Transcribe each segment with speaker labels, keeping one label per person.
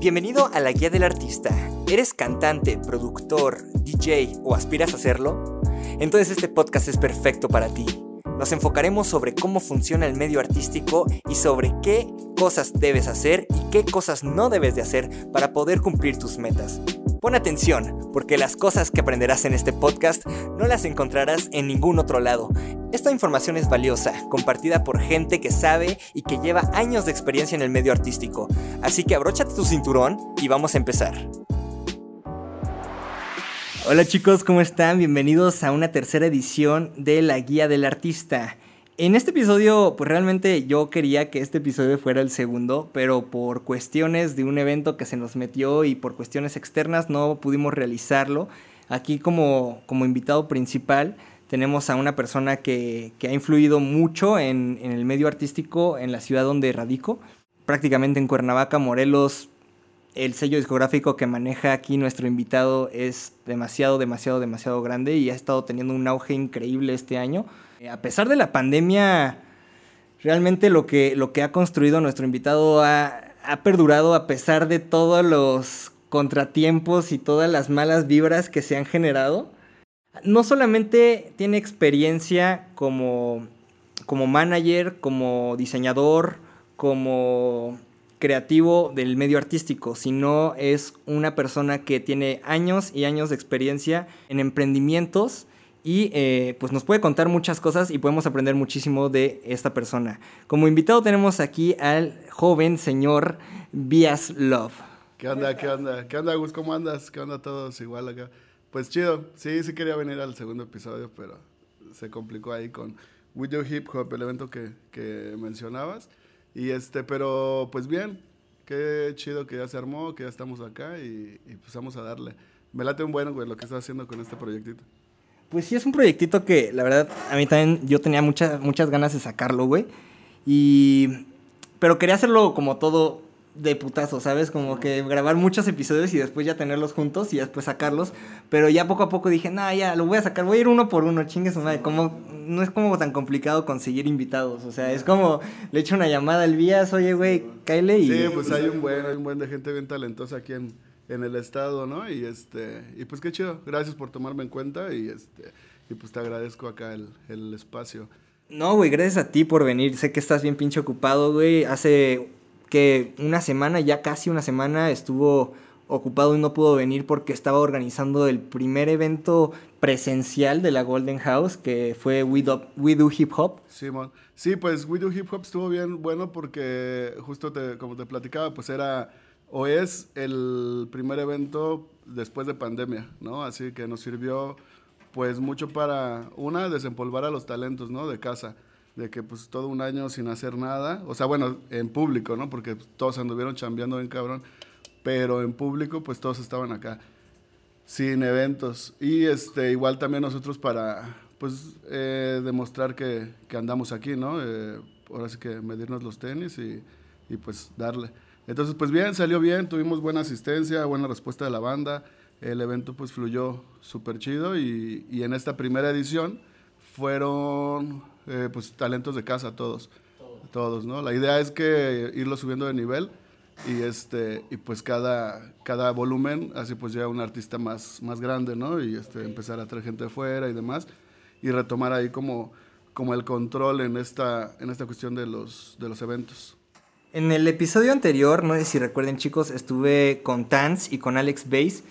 Speaker 1: Bienvenido a la Guía del Artista. ¿Eres cantante, productor, DJ o aspiras a hacerlo? Entonces este podcast es perfecto para ti. Nos enfocaremos sobre cómo funciona el medio artístico y sobre qué cosas debes hacer y qué cosas no debes de hacer para poder cumplir tus metas. Pon atención, porque las cosas que aprenderás en este podcast no las encontrarás en ningún otro lado. Esta información es valiosa, compartida por gente que sabe y que lleva años de experiencia en el medio artístico. Así que abróchate tu cinturón y vamos a empezar. Hola chicos, ¿cómo están? Bienvenidos a una tercera edición de La Guía del Artista. En este episodio, pues realmente yo quería que este episodio fuera el segundo, pero por cuestiones de un evento que se nos metió y por cuestiones externas no pudimos realizarlo. Aquí como, como invitado principal tenemos a una persona que, ha influido mucho en, en, el medio artístico en la ciudad donde radico, prácticamente en Cuernavaca, Morelos. El sello discográfico que maneja aquí nuestro invitado es demasiado, demasiado, demasiado grande y ha estado teniendo un auge increíble este año. Eh, a pesar de la pandemia, realmente lo que, lo que ha construido nuestro invitado ha, ha perdurado a pesar de todos los contratiempos y todas las malas vibras que se han generado. No solamente tiene experiencia como, como manager, como diseñador, como creativo del medio artístico, sino es una persona que tiene años y años de experiencia en emprendimientos y eh, pues nos puede contar muchas cosas y podemos aprender muchísimo de esta persona. Como invitado tenemos aquí al joven señor Vías Love.
Speaker 2: ¿Qué onda? ¿Qué onda? ¿Qué onda, Gus? ¿Cómo andas? ¿Qué onda todos? Igual acá. Pues chido. Sí, sí quería venir al segundo episodio, pero se complicó ahí con Video Hip Hop, el evento que, que mencionabas. Y este, pero pues bien, qué chido que ya se armó, que ya estamos acá y, y pues vamos a darle. Me late un bueno, güey, lo que estás haciendo con este proyectito.
Speaker 1: Pues sí, es un proyectito que la verdad a mí también yo tenía muchas, muchas ganas de sacarlo, güey. Y... Pero quería hacerlo como todo de putazo, ¿sabes? Como que grabar muchos episodios y después ya tenerlos juntos y después sacarlos. Pero ya poco a poco dije, nah, ya, lo voy a sacar, voy a ir uno por uno, chingue su madre. Como, no es como tan complicado conseguir invitados, o sea, es como, le echo una llamada al Vías, oye, güey, cáele y...
Speaker 2: Sí, pues hay un buen, hay un buen de gente bien talentosa aquí en, en el estado, ¿no? Y este, y pues qué chido, gracias por tomarme en cuenta y este, y pues te agradezco acá el, el espacio.
Speaker 1: No, güey, gracias a ti por venir. Sé que estás bien pinche ocupado, güey. Hace que una semana, ya casi una semana, estuvo ocupado y no pudo venir porque estaba organizando el primer evento presencial de la Golden House, que fue We Do, We Do Hip Hop.
Speaker 2: Sí, sí, pues We Do Hip Hop estuvo bien bueno porque justo te, como te platicaba, pues era o es el primer evento después de pandemia, ¿no? Así que nos sirvió pues mucho para, una, desempolvar a los talentos, ¿no? De casa, de que pues todo un año sin hacer nada, o sea, bueno, en público, ¿no? Porque todos anduvieron chambeando bien cabrón, pero en público pues todos estaban acá, sin eventos. Y este, igual también nosotros para, pues, eh, demostrar que, que, andamos aquí, ¿no? Eh, ahora sí que medirnos los tenis y, y pues darle. Entonces, pues bien, salió bien, tuvimos buena asistencia, buena respuesta de la banda, el evento pues fluyó súper chido y, y, en esta primera edición fueron eh, pues talentos de casa todos, todos, ¿no? La idea es que irlo subiendo de nivel y este y pues cada, cada volumen así pues ya un artista más, más grande, ¿no? Y este, empezar a traer gente de fuera y demás y retomar ahí como, como el control en esta, en esta cuestión de los, de los eventos.
Speaker 1: En el episodio anterior, no sé si recuerden chicos, estuve con Tans y con Alex Bass.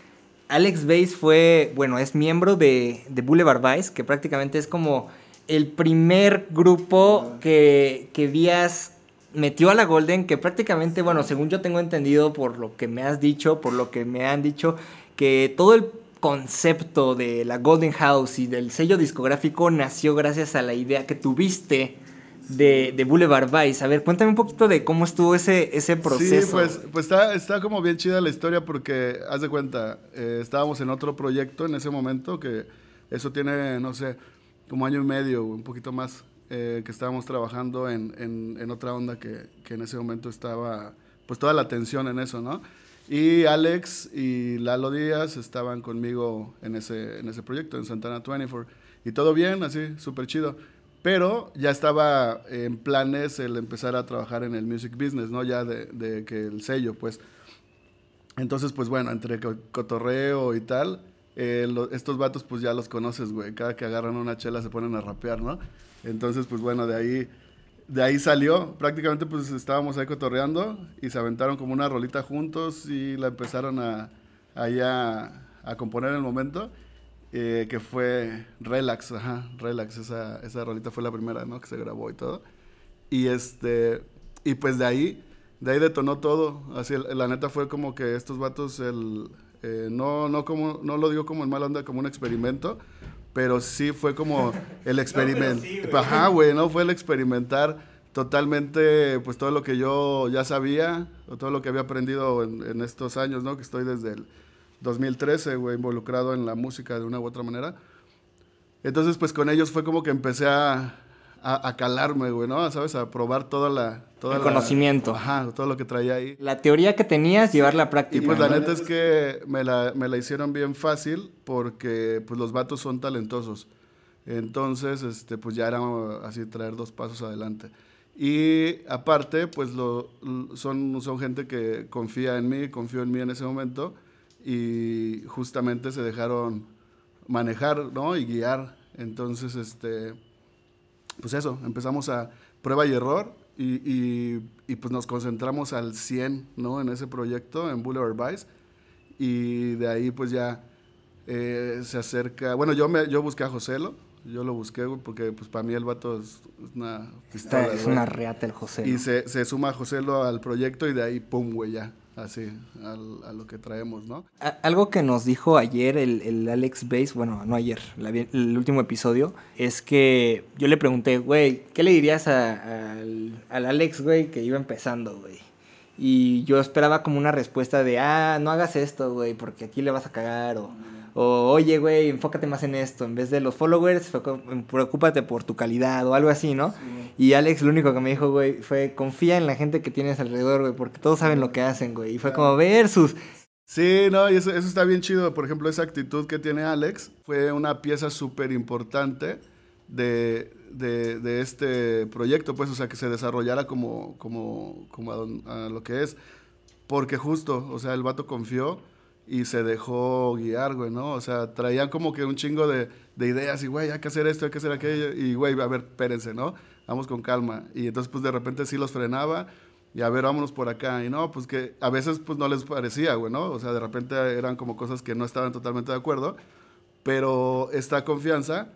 Speaker 1: Alex Bass fue, bueno, es miembro de, de Boulevard Vice, que prácticamente es como el primer grupo que, que Díaz metió a la Golden, que prácticamente, bueno, según yo tengo entendido por lo que me has dicho, por lo que me han dicho, que todo el concepto de la Golden House y del sello discográfico nació gracias a la idea que tuviste de, de, Boulevard Vice. A ver, cuéntame un poquito de cómo estuvo ese, ese proceso.
Speaker 2: Sí, pues, pues está, está como bien chida la historia porque, haz de cuenta, eh, estábamos en otro proyecto en ese momento que eso tiene, no sé, como año y medio, un poquito más, eh, que estábamos trabajando en, en, en otra onda que, que, en ese momento estaba, pues toda la atención en eso, ¿no? Y Alex y Lalo Díaz estaban conmigo en ese, en ese proyecto, en Santana 24. Y todo bien, así, súper chido. Pero ya estaba en planes el empezar a trabajar en el music business, ¿no? Ya de, que el sello, pues. Entonces, pues bueno, entre cotorreo y tal, eh, estos vatos pues ya los conoces, güey. Cada que agarran una chela se ponen a rapear, ¿no? Entonces, pues bueno, de ahí, de ahí salió. Prácticamente pues estábamos ahí cotorreando y se aventaron como una rolita juntos y la empezaron a, a, a componer en el momento. Eh, que fue Relax, ajá, Relax, esa, esa rolita fue la primera, ¿no? Que se grabó y todo. Y este, y pues de ahí, de ahí detonó todo. Así, la neta fue como que estos vatos, el, eh, no, no, como, no lo digo como en mala onda, como un experimento, pero sí fue como el experimento. Ajá, güey, ¿no? Fue el experimentar totalmente, pues todo lo que yo ya sabía, o todo lo que había aprendido en, en estos años, ¿no? Que estoy desde el 2013, güey, involucrado en la música de una u otra manera. Entonces, pues con ellos fue como que empecé a, a, calarme, güey, ¿no? ¿Sabes? A probar toda la... Todo
Speaker 1: el conocimiento.
Speaker 2: Ajá, todo lo que traía ahí.
Speaker 1: La teoría que tenías, llevarla a práctica.
Speaker 2: Y pues la neta es que me la, me la hicieron bien fácil porque pues los vatos son talentosos. Entonces, este, pues ya era así traer dos pasos adelante. Y aparte, pues lo, son, son gente que confía en mí, confió en mí en ese momento y justamente se dejaron manejar, ¿no? Y guiar. Entonces, este, pues eso, empezamos a prueba y error y, y, pues nos concentramos al 100, ¿no? En ese proyecto, en Boulevard Vice. Y de ahí pues ya eh, se acerca, bueno, yo, me, yo busqué a Joselo, yo lo busqué porque pues para mí el vato es una
Speaker 1: es una reata el José.
Speaker 2: Y se, se suma Joselo al proyecto y de ahí, pum, güey, ya así a lo que traemos, ¿no?
Speaker 1: Algo que nos dijo ayer el, Alex Base, bueno, no ayer, el último episodio, es que yo le pregunté, güey, ¿qué le dirías al, al Alex, güey, que iba empezando, güey? Y yo esperaba como una respuesta de, ah, no hagas esto, güey, porque aquí le vas a cagar, o o, oye, güey, enfócate más en esto. En vez de los followers, preocúpate por tu calidad o algo así, ¿no? Y Alex lo único que me dijo, güey, fue confía en la gente que tienes alrededor, güey, porque todos saben lo que hacen, güey. Y fue como versus.
Speaker 2: Sí, no, y eso, eso está bien chido. Por ejemplo, esa actitud que tiene Alex fue una pieza súper importante de, de, de, este proyecto, pues, o sea, que se desarrollara como, como, como a lo que es. Porque justo, o sea, el vato confió y se dejó guiar, güey, ¿no? O sea, traían como que un chingo de, de ideas y, güey, hay que hacer esto, hay que hacer aquello. Y, güey, a ver, espérense, ¿no? Vamos con calma. Y entonces, pues, de repente sí los frenaba y, a ver, vámonos por acá. Y no, pues que a veces, pues, no les parecía, güey, ¿no? O sea, de repente eran como cosas que no estaban totalmente de acuerdo. Pero esta confianza,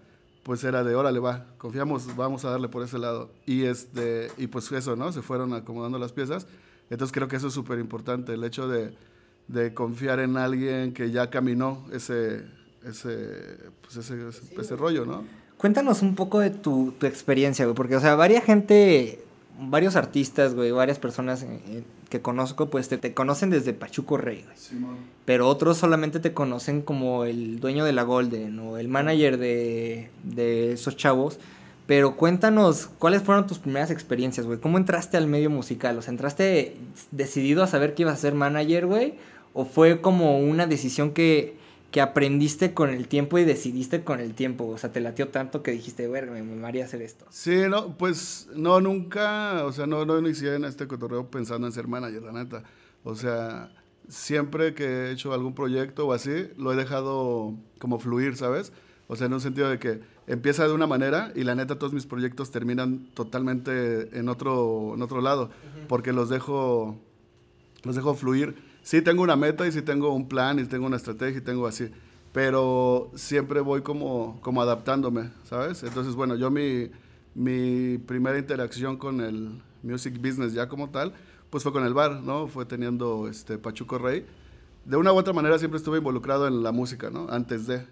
Speaker 2: pues, era de, órale, va, confiamos, vamos a darle por ese lado. Y, este, y pues eso, ¿no? Se fueron acomodando las piezas. Entonces, creo que eso es súper importante, el hecho de de confiar en alguien que ya caminó ese, ese, pues ese, ese, rollo, ¿no?
Speaker 1: Cuéntanos un poco de tu, tu experiencia, güey, porque, o sea, varias gente, varios artistas, güey, varias personas eh, eh, que conozco, pues te, te, conocen desde Pachuco Rey, güey. Sí, pero otros solamente te conocen como el dueño de la Golden o el manager de, de esos chavos. Pero cuéntanos, ¿cuáles fueron tus primeras experiencias, güey? ¿Cómo entraste al medio musical? O sea, ¿entraste decidido a saber que ibas a ser manager, güey? ¿O fue como una decisión que, que aprendiste con el tiempo y decidiste con el tiempo? O sea, te latió tanto que dijiste, güey, me, haría hacer esto.
Speaker 2: Sí, no, pues no, nunca, o sea, no, no inicié en este cotorreo pensando en ser manager, la neta. O sea, siempre que he hecho algún proyecto o así, lo he dejado como fluir, ¿sabes? O sea, en un sentido de que empieza de una manera y la neta todos mis proyectos terminan totalmente en otro, en otro lado, porque los dejo, los dejo fluir sí tengo una meta y sí tengo un plan y tengo una estrategia y tengo así, pero siempre voy como, como adaptándome, ¿sabes? Entonces, bueno, yo mi, mi primera interacción con el music business ya como tal, pues fue con el bar, ¿no? Fue teniendo este Pachuco Rey. De una u otra manera siempre estuve involucrado en la música, ¿no? Antes de...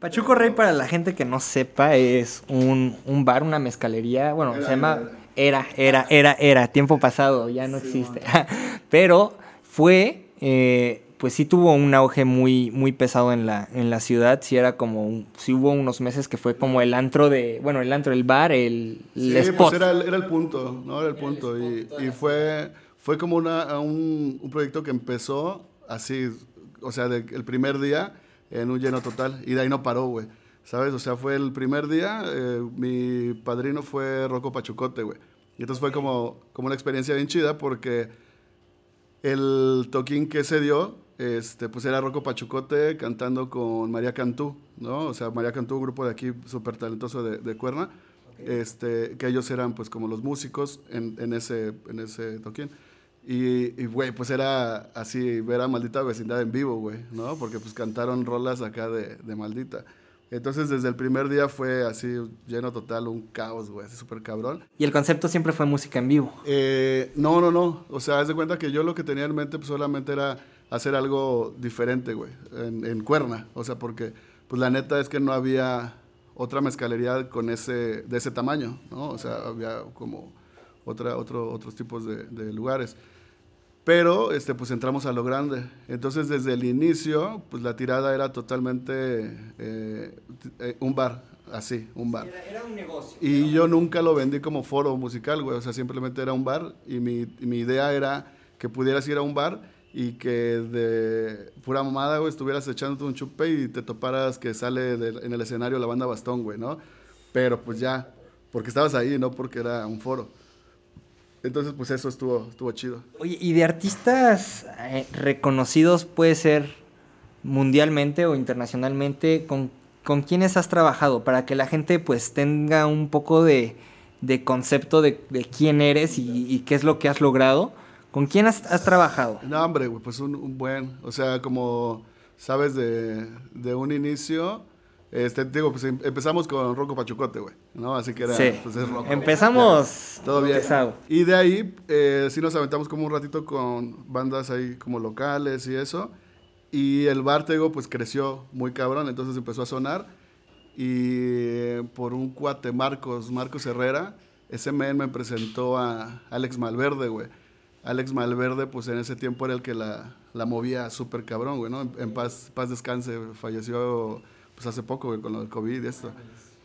Speaker 1: Pachuco Rey, para la gente que no sepa, es un, un bar, una mezcalería, bueno, se llama... Era, era, era, era, tiempo pasado, ya no existe. Pero fue eh, pues sí tuvo un auge muy, muy pesado en la, en la ciudad. Sí era como, sí hubo unos meses que fue como el antro de, bueno, el antro, el bar, el,
Speaker 2: sí, Pues era, era, el punto, ¿no? Era el punto. y, y, fue, fue como una, un, un, proyecto que empezó así, o sea, el primer día en un lleno total. Y de ahí no paró, güey. ¿Sabes? O sea, fue el primer día, eh, mi padrino fue Rocco Pachucote, güey. Y entonces fue como, como una experiencia bien chida porque el toquín que se dio, este, pues era Rocco Pachucote cantando con María Cantú, ¿no? O sea, María Cantú, un grupo de aquí súper talentoso de, de, Cuerna, este, que ellos eran pues como los músicos en, en ese, en ese toquín. Y, güey, pues era así, ver a Maldita Vecindad en vivo, güey, ¿no? Porque pues cantaron rolas acá de, de Maldita. Entonces, desde el primer día fue así, lleno total, un caos, güey, así súper cabrón.
Speaker 1: ¿Y el concepto siempre fue música en vivo?
Speaker 2: Eh, no, no, no. O sea, haz de cuenta que yo lo que tenía en mente pues, solamente era hacer algo diferente, güey, en, en, Cuerna. O sea, porque, pues la neta es que no había otra mezcalería con ese, de ese tamaño, ¿no? O sea, había como otra, otro, otros tipos de, de lugares. Pero este, pues entramos a lo grande. Entonces, desde el inicio, pues la tirada era totalmente eh, eh, un bar, así, un bar.
Speaker 1: Era, un negocio.
Speaker 2: Y yo nunca lo vendí como foro musical, güey. O sea, simplemente era un bar y mi, mi, idea era que pudieras ir a un bar y que de pura mamada, güey, estuvieras echándote un chupe y te toparas que sale en el escenario la banda Bastón, güey, ¿no? Pero pues ya, porque estabas ahí, no porque era un foro. Entonces, pues eso estuvo, estuvo chido.
Speaker 1: Oye, ¿y de artistas eh, reconocidos puede ser mundialmente o internacionalmente? ¿Con, ¿Con quiénes has trabajado? Para que la gente pues tenga un poco de, de concepto de, de, quién eres y, y, qué es lo que has logrado. ¿Con quién has, has trabajado?
Speaker 2: No, hombre, pues un, un, buen, o sea, como sabes, de, de un inicio este, digo, pues em, empezamos con Rocco Pachucote, güey, ¿no? Así que era,
Speaker 1: sí.
Speaker 2: pues es Rocco.
Speaker 1: Empezamos
Speaker 2: todo bien.
Speaker 1: Pesado.
Speaker 2: Y de ahí eh, sí nos aventamos como un ratito con bandas ahí como locales y eso. Y el bar, te digo, pues creció muy cabrón, entonces empezó a sonar. Y por un cuate, Marcos, Marcos Herrera, ese men me presentó a Alex Malverde, güey. Alex Malverde, pues en ese tiempo era el que la, la movía súper cabrón, güey, ¿no? En, en paz, paz descanse, falleció pues hace poco, güey, con lo del COVID y esto.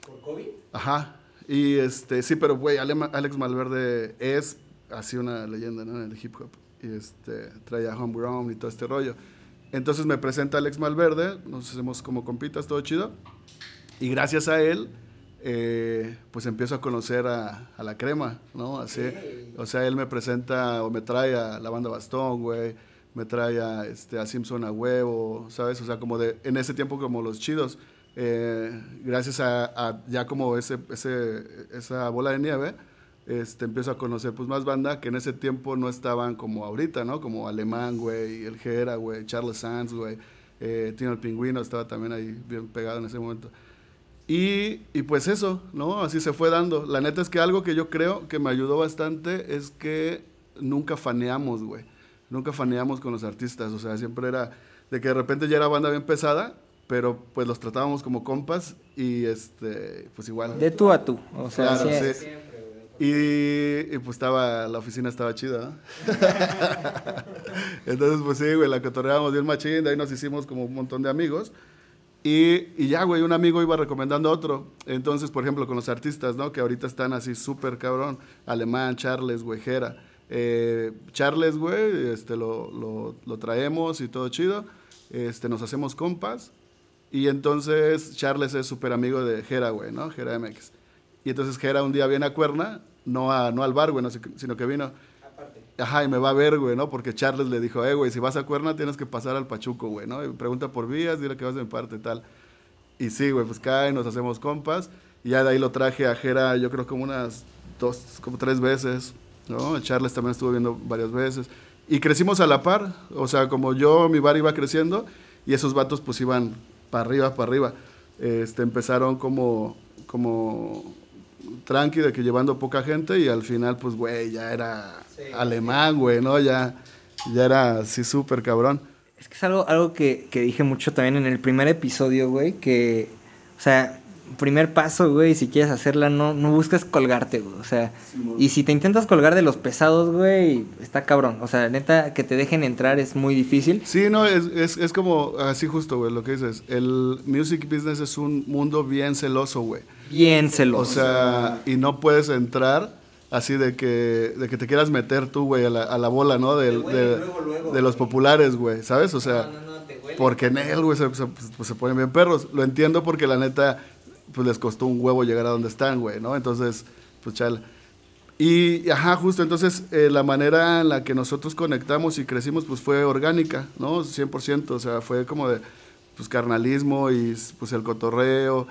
Speaker 1: ¿Por COVID?
Speaker 2: Ajá. Y este, sí, pero güey, Alex Malverde es así una leyenda, ¿no? En el hip hop. Y este, trae a Homegrown y todo este rollo. Entonces me presenta Alex Malverde, nos hacemos como compitas, todo chido. Y gracias a él, eh, pues empiezo a conocer a, a la crema, ¿no? Así, o sea, él me presenta o me trae a la banda Bastón, güey me trae a, este, a Simpson a huevo, ¿sabes? O sea, como de, en ese tiempo como los chidos. Eh, gracias a, a, ya como ese, ese, esa bola de nieve, este, empiezo a conocer pues más banda que en ese tiempo no estaban como ahorita, ¿no? Como Alemán, güey, El Gera, güey, Charles Sands, güey, eh, Tino el Pingüino estaba también ahí bien pegado en ese momento. Y, y, pues eso, ¿no? Así se fue dando. La neta es que algo que yo creo que me ayudó bastante es que nunca faneamos, güey nunca faneamos con los artistas, o sea, siempre era de que de repente ya era banda bien pesada, pero pues los tratábamos como compas y este, pues igual.
Speaker 1: De tú a tú, o sea,
Speaker 2: claro, sí. Y, y, pues estaba, la oficina estaba chida, ¿no? Entonces, pues sí, güey, la cotorreábamos bien machín, de ahí nos hicimos como un montón de amigos. Y, y, ya, güey, un amigo iba recomendando a otro. Entonces, por ejemplo, con los artistas, ¿no? Que ahorita están así súper cabrón. Alemán, Charles, Güejera. Eh, Charles, güey, este, lo, lo, lo, traemos y todo chido. Este, nos hacemos compas. Y entonces Charles es súper amigo de Jera, güey, ¿no? Jera MX. Y entonces Jera un día viene a Cuerna, no, a, no al bar, güey, no, sino que vino.
Speaker 1: Aparte.
Speaker 2: Ajá, y me va a ver, güey, ¿no? Porque Charles le dijo, eh, güey, si vas a Cuerna tienes que pasar al Pachuco, güey, ¿no? Y pregunta por vías, dile que vas de mi parte y tal. Y sí, güey, pues cae, nos hacemos compas. Y ya de ahí lo traje a Jera, yo creo como unas dos, como tres veces. ¿No? Charles también estuvo viendo varias veces. Y crecimos a la par, o sea, como yo, mi bar iba creciendo y esos vatos pues iban para arriba, para arriba. Este, empezaron como, como tranqui, de que llevando poca gente y al final pues, güey, ya era sí, alemán, güey, ¿no? Ya, ya era así súper cabrón.
Speaker 1: Es que es algo, algo que, que dije mucho también en el primer episodio, güey, que, o sea, primer paso, güey, si quieres hacerla, no, no busques colgarte, güey. O sea, sí, y si te intentas colgar de los pesados, güey, está cabrón. O sea, neta, que te dejen entrar es muy difícil.
Speaker 2: Sí, no, es, es, es como así justo, güey, lo que dices. El music business es un mundo bien celoso, güey.
Speaker 1: Bien celoso.
Speaker 2: O sea, y no puedes entrar así de que, de que te quieras meter tú, güey, a la, a la bola, ¿no? De, de, luego, luego, de los populares, güey, ¿sabes? O sea, no, no, no, porque en él, güey, se, se, pues, se ponen bien perros. Lo entiendo porque la neta pues les costó un huevo llegar a donde están, güey, ¿no? Entonces, pues chal. Y, ajá, justo, entonces eh, la manera en la que nosotros conectamos y crecimos, pues fue orgánica, ¿no? 100%, o sea, fue como de, pues, carnalismo y, pues, el cotorreo.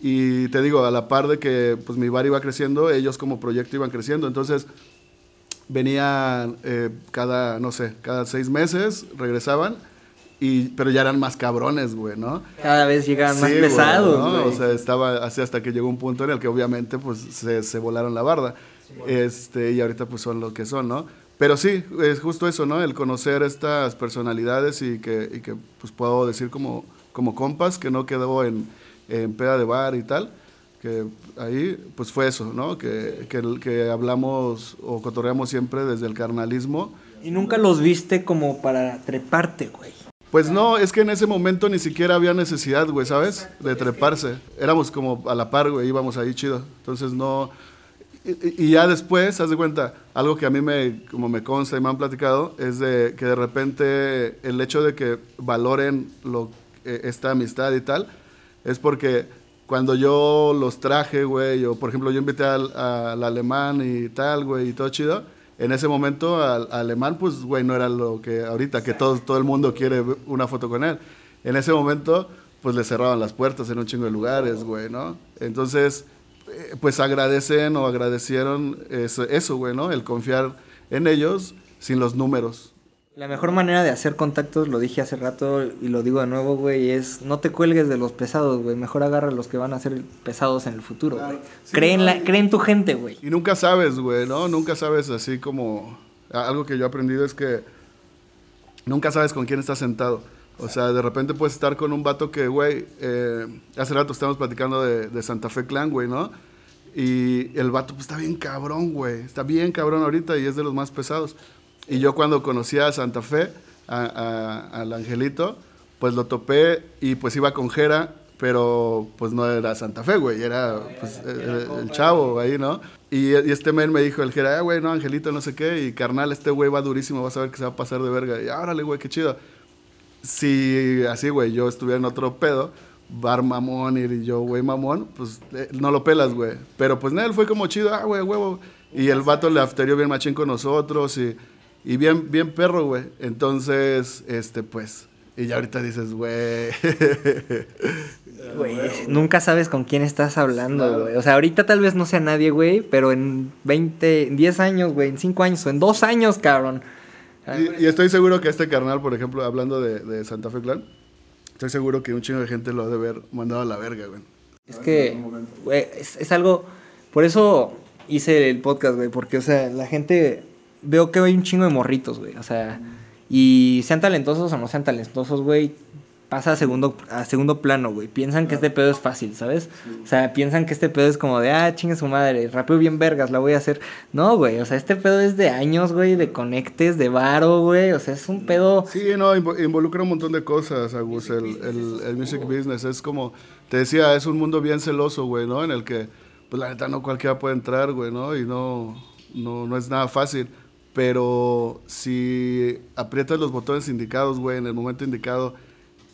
Speaker 2: Y te digo, a la par de que, pues, mi bar iba creciendo, ellos como proyecto iban creciendo, entonces venían eh, cada, no sé, cada seis meses, regresaban y, pero ya eran más cabrones, güey, ¿no?
Speaker 1: Cada vez llegaban más pesados,
Speaker 2: ¿no? O sea, estaba así hasta que llegó un punto en el que obviamente pues se, se volaron la barda. este, y ahorita pues son lo que son, ¿no? Pero sí, es justo eso, ¿no? El conocer estas personalidades y que, y que pues puedo decir como, como compas, que no quedó en, en peda de bar y tal, que ahí pues fue eso, ¿no? Que, que, que hablamos o cotorreamos siempre desde el carnalismo.
Speaker 1: Y nunca los viste como para treparte, güey.
Speaker 2: Pues no, es que en ese momento ni siquiera había necesidad, güey, ¿sabes? De treparse. Éramos como a la par, güey, íbamos ahí chido. Entonces no... Y, y ya después, haz de cuenta, algo que a mí me, como me consta y me han platicado, es de que de repente el hecho de que valoren lo, eh, esta amistad y tal, es porque cuando yo los traje, güey, o por ejemplo yo invité al, al alemán y tal, güey, y todo chido, en ese momento al, alemán, pues, güey, no era lo que ahorita, que todo, todo el mundo quiere una foto con él. En ese momento, pues le cerraban las puertas en un chingo de lugares, güey, ¿no? Entonces, eh, pues agradecen o agradecieron eso, güey, ¿no? El confiar en ellos sin los números.
Speaker 1: La mejor manera de hacer contactos, lo dije hace rato y lo digo de nuevo, güey, es no te cuelgues de los pesados, güey. Mejor agarra los que van a ser pesados en el futuro, güey. Sí, cree, en la, cree en tu gente, güey.
Speaker 2: Y nunca sabes, güey, ¿no? Nunca sabes así como... Algo que yo he aprendido es que nunca sabes con quién estás sentado. O sea, de repente puedes estar con un vato que, güey, eh, hace rato estábamos platicando de, de Santa Fe Clan, güey, ¿no? Y el vato pues está bien cabrón, güey. Está bien cabrón ahorita y es de los más pesados. Y yo cuando conocí a Santa Fe, a, a, al Angelito, pues lo topé y pues iba con Jera, pero pues no era Santa Fe, güey, era pues, el, el, chavo ahí, ¿no? Y, y, este men me dijo, el Jera, ah, güey, no, Angelito, no sé qué, y carnal, este güey va durísimo, vas a ver que se va a pasar de verga. Y órale, güey, qué chido. Si así, güey, yo estuviera en otro pedo, bar mamón y yo, güey, mamón, pues eh, no lo pelas, güey. Pero pues él fue como chido, ah, güey, huevo. Y el vato le afterió bien machín con nosotros y y bien, bien perro, güey. Entonces, este, pues, y ya ahorita dices, güey.
Speaker 1: Güey, nunca sabes con quién estás hablando, güey. O sea, ahorita tal vez no sea nadie, güey, pero en 20, en 10 años, güey, en 5 años o en 2 años, cabrón.
Speaker 2: Y, y, estoy seguro que este carnal, por ejemplo, hablando de, de, Santa Fe Clan, estoy seguro que un chingo de gente lo ha de haber mandado a la verga, güey.
Speaker 1: Es que, güey, es, es algo. Por eso hice el podcast, güey, porque, o sea, la gente veo que hay un chingo de morritos, güey. O sea, y sean talentosos o no sean talentosos, güey, pasa a segundo, a segundo plano, güey. Piensan que este pedo es fácil, ¿sabes? O sea, piensan que este pedo es como de, ah, chingue su madre, rapeo bien vergas, la voy a hacer. No, güey, o sea, este pedo es de años, güey, de conectes, de varo, güey. O sea, es un pedo.
Speaker 2: Sí, no, involucra un montón de cosas, Agus, el, el, el music business. Es como, te decía, es un mundo bien celoso, güey, ¿no? En el que, pues la neta, no cualquiera puede entrar, güey, ¿no? Y no, no, no es nada fácil. Pero si aprietas los botones indicados, güey, en el momento indicado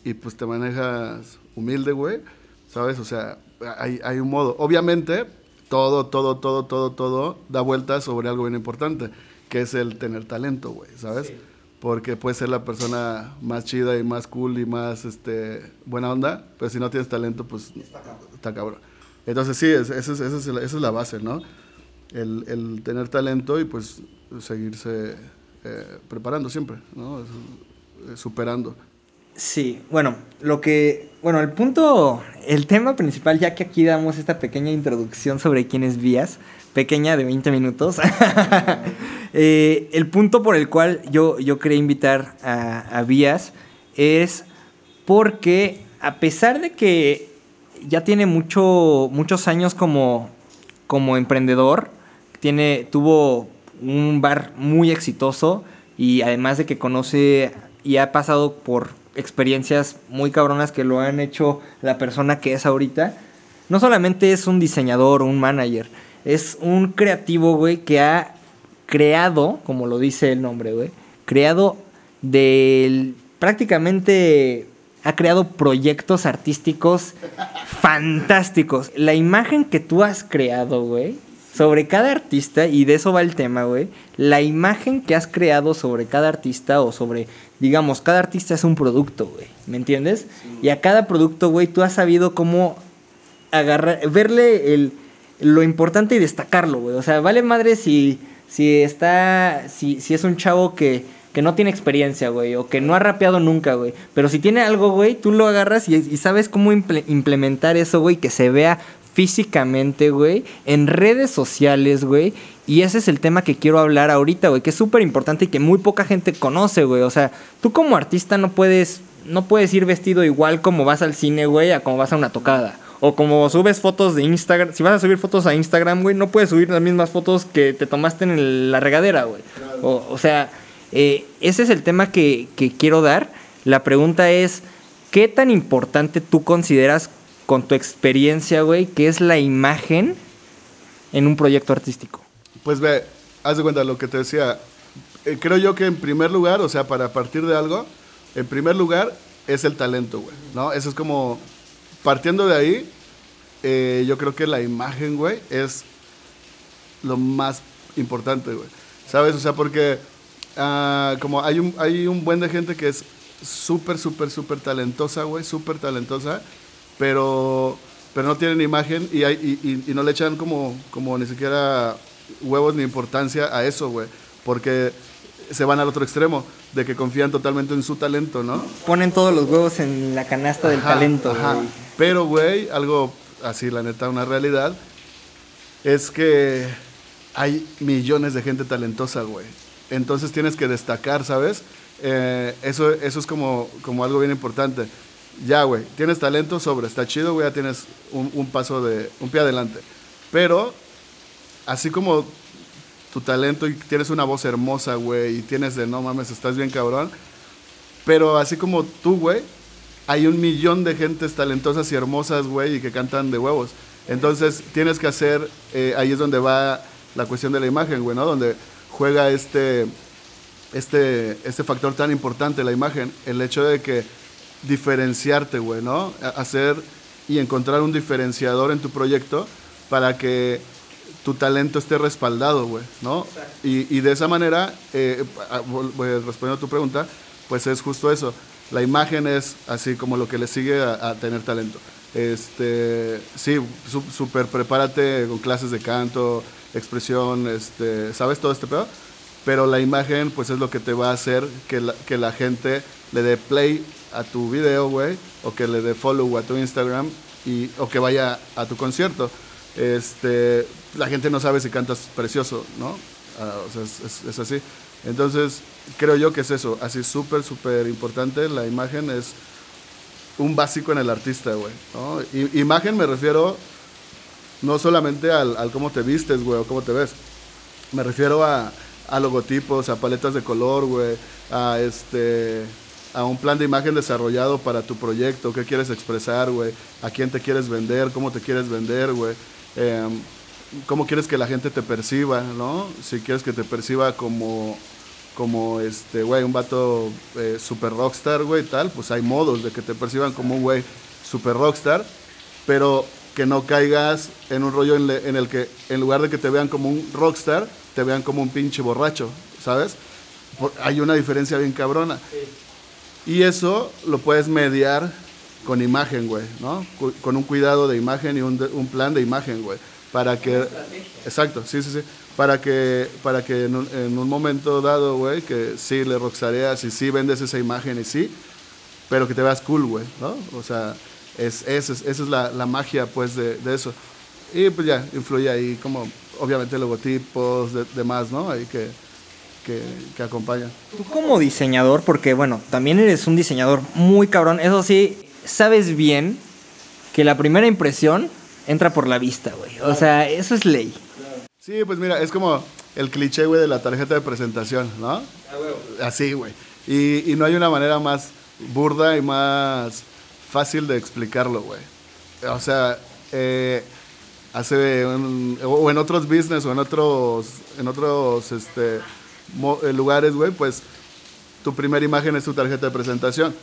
Speaker 2: y pues te manejas humilde, güey, ¿sabes? O sea, hay, hay un modo. Obviamente, todo, todo, todo, todo, todo da vueltas sobre algo bien importante, que es el tener talento, güey, ¿sabes? Sí. Porque puedes ser la persona más chida y más cool y más este, buena onda, pero si no tienes talento, pues está cabrón. Está cabrón. Entonces sí, esa es, es, es, es la base, ¿no? El, el, tener talento y pues seguirse eh, preparando siempre, ¿no? Superando.
Speaker 1: Sí, bueno, lo que, bueno, el punto, el tema principal, ya que aquí damos esta pequeña introducción sobre quién es Vías, pequeña de 20 minutos, eh, el punto por el cual yo, yo quería invitar a, a Vías es porque a pesar de que ya tiene mucho, muchos años como, como emprendedor, tiene, tuvo un bar muy exitoso y además de que conoce y ha pasado por experiencias muy cabronas que lo han hecho la persona que es ahorita, no solamente es un diseñador un manager, es un creativo, güey, que ha creado, como lo dice el nombre, güey, creado del prácticamente ha creado proyectos artísticos fantásticos. La imagen que tú has creado, güey, sobre cada artista, y de eso va el tema, güey, la imagen que has creado sobre cada artista o sobre, digamos, cada artista es un producto, güey, ¿me entiendes? Y a cada producto, güey, tú has sabido cómo agarrar, verle el, lo importante y destacarlo, güey. O sea, vale madre si, si está, si, si es un chavo que, que no tiene experiencia, güey, o que no ha rapeado nunca, güey. Pero si tiene algo, güey, tú lo agarras y, y sabes cómo imple- implementar eso, güey, que se vea físicamente, güey, en redes sociales, güey. Y ese es el tema que quiero hablar ahorita, güey, que es súper importante y que muy poca gente conoce, güey. O sea, tú como artista no puedes, no puedes ir vestido igual como vas al cine, güey, a como vas a una tocada. O como subes fotos de Instagram. Si vas a subir fotos a Instagram, güey, no puedes subir las mismas fotos que te tomaste en la regadera, güey. O, sea, eh, ese es el tema que quiero dar. La pregunta es, ¿qué tan importante tú consideras con tu experiencia, güey, que es la imagen en un proyecto artístico?
Speaker 2: Pues ve, haz de cuenta lo que te decía. Eh, creo yo que en primer lugar, o sea, para partir de algo, en primer lugar es el talento, güey, ¿no? Eso es como, partiendo de ahí, eh, yo creo que la imagen, güey, es lo más importante, güey. ¿Sabes? O sea, porque ah, como hay un, hay un buen de gente que es súper, súper, súper talentosa, güey, súper talentosa, pero, pero no tienen imagen y, hay, y, y- y no le echan como, como ni siquiera huevos ni importancia a eso, güey, porque se van al otro extremo, de que confían totalmente en su talento, ¿no?
Speaker 1: Ponen todos los huevos en la canasta del talento,
Speaker 2: ajá.
Speaker 1: güey.
Speaker 2: Pero, güey, algo así, la neta, una realidad, es que hay millones de gente talentosa, güey. Entonces tienes que destacar, ¿sabes? Eh, eso, eso es como, como algo bien importante. Ya, güey, tienes talento sobre, está chido, güey, ya tienes un, paso de, un pie adelante. Pero, así como tu talento y tienes una voz hermosa, güey, y tienes de no mames, estás bien cabrón. Pero así como tú, güey, hay un millón de gentes talentosas y hermosas, güey, y que cantan de huevos. Entonces tienes que hacer, eh, ahí es donde va la cuestión de la imagen, güey, ¿no? Donde juega este, este, este factor tan importante, la imagen, el hecho de que diferenciarte, güey, ¿no? Hacer y encontrar un diferenciador en tu proyecto para que tu talento esté respaldado, güey, ¿no? Y, y de esa manera, eh, a- vol- vol- respondiendo a tu pregunta, pues es justo eso. La imagen es así como lo que le sigue a, a tener talento. Este, sí, súper prepárate con clases de canto, expresión, este, ¿sabes todo este pedo? Pero la imagen, pues es lo que te va a hacer que la, que la gente le dé play a tu video, güey, o que le dé follow a tu Instagram, y, o que vaya a tu concierto. Este, la gente no sabe si cantas precioso, ¿no? Ah, o sea, es, así. Entonces, creo yo que es eso, así súper, súper importante. La imagen es un básico en el artista, güey. ¿no? Imagen me refiero no solamente al, al cómo te vistes, güey, o cómo te ves. Me refiero a, a logotipos, a paletas de color, güey, a este a un plan de imagen desarrollado para tu proyecto, qué quieres expresar, güey, a quién te quieres vender, cómo te quieres vender, güey, em, cómo quieres que la gente te perciba, ¿no? Si quieres que te perciba como, como este, güey, un vato eh, super rockstar, güey, tal, pues hay modos de que te perciban como un güey super rockstar, pero que no caigas en un rollo en, le- en el que en lugar de que te vean como un rockstar, te vean como un pinche borracho, ¿sabes? Hay una diferencia bien cabrona. Y eso lo puedes mediar con imagen, güey, ¿no? Con un cuidado de imagen y un, de- un plan de imagen, güey. Para que... Exacto, sí, sí, sí. Para que, para que en, un, en un momento dado, güey, que sí le rockstareas y sí vendes esa imagen y sí, pero que te veas cool, güey, ¿no? O sea, es, esa es, es la, la magia, pues, de, de eso. Y pues ya, influye ahí como, obviamente, logotipos, de- demás, ¿no? Ahí que, que, que acompañan.
Speaker 1: Tú como diseñador, porque bueno, también eres un diseñador muy cabrón, eso sí, sabes bien que la primera impresión entra por la vista, güey. O sea, eso es ley.
Speaker 2: Sí, pues mira, es como el cliché, güey, de la tarjeta de presentación, ¿no? Así, güey. Y, y no hay una manera más burda y más fácil de explicarlo, güey. O sea, eh, hace un- o en otros business o en otros, en otros este, lugares, güey, pues tu primera imagen es tu tarjeta de presentación.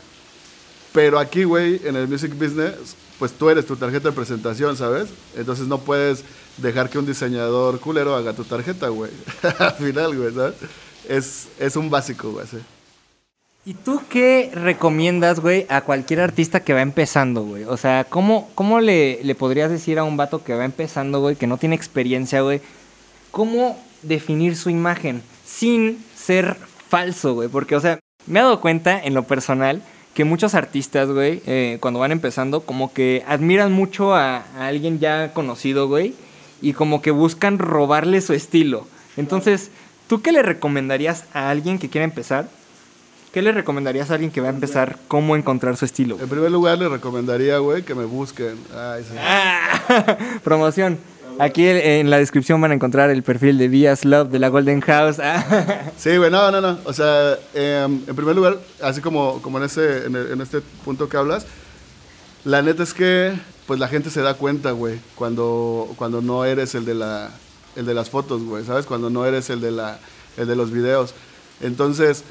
Speaker 2: Pero aquí, güey, en el music business, pues tú eres tu tarjeta de presentación, ¿sabes? Entonces no puedes dejar que un diseñador culero haga tu tarjeta, güey. Al final, güey, ¿sabes? Es, es un básico, güey. ¿sí?
Speaker 1: ¿Y tú qué recomiendas, güey, a cualquier artista que va empezando, güey? O sea, ¿cómo, cómo le, le podrías decir a un vato que va empezando, güey, que no tiene experiencia, güey, cómo definir su imagen sin ser falso, güey? Porque, o sea, me he dado cuenta en lo personal que muchos artistas, güey, eh, cuando van empezando, como que admiran mucho a, a alguien ya conocido, güey, y como que buscan robarle su estilo. Entonces, ¿tú qué le recomendarías a alguien que quiera empezar? ¿Qué le recomendarías a alguien que va a empezar cómo encontrar su estilo?
Speaker 2: En primer lugar, le recomendaría, güey, que me busquen. Ay, sí.
Speaker 1: Ah, promoción. Aquí en la descripción van a encontrar el perfil de Vías Love de la Golden House.
Speaker 2: Sí, güey, no, no, no. O sea, eh, en primer lugar, así como, como en, ese, en, en, este punto que hablas, la neta es que pues la gente se da cuenta, güey, cuando, cuando no eres el de, la, el de las fotos, güey, ¿sabes? Cuando no eres el de, la, el de los videos. Entonces,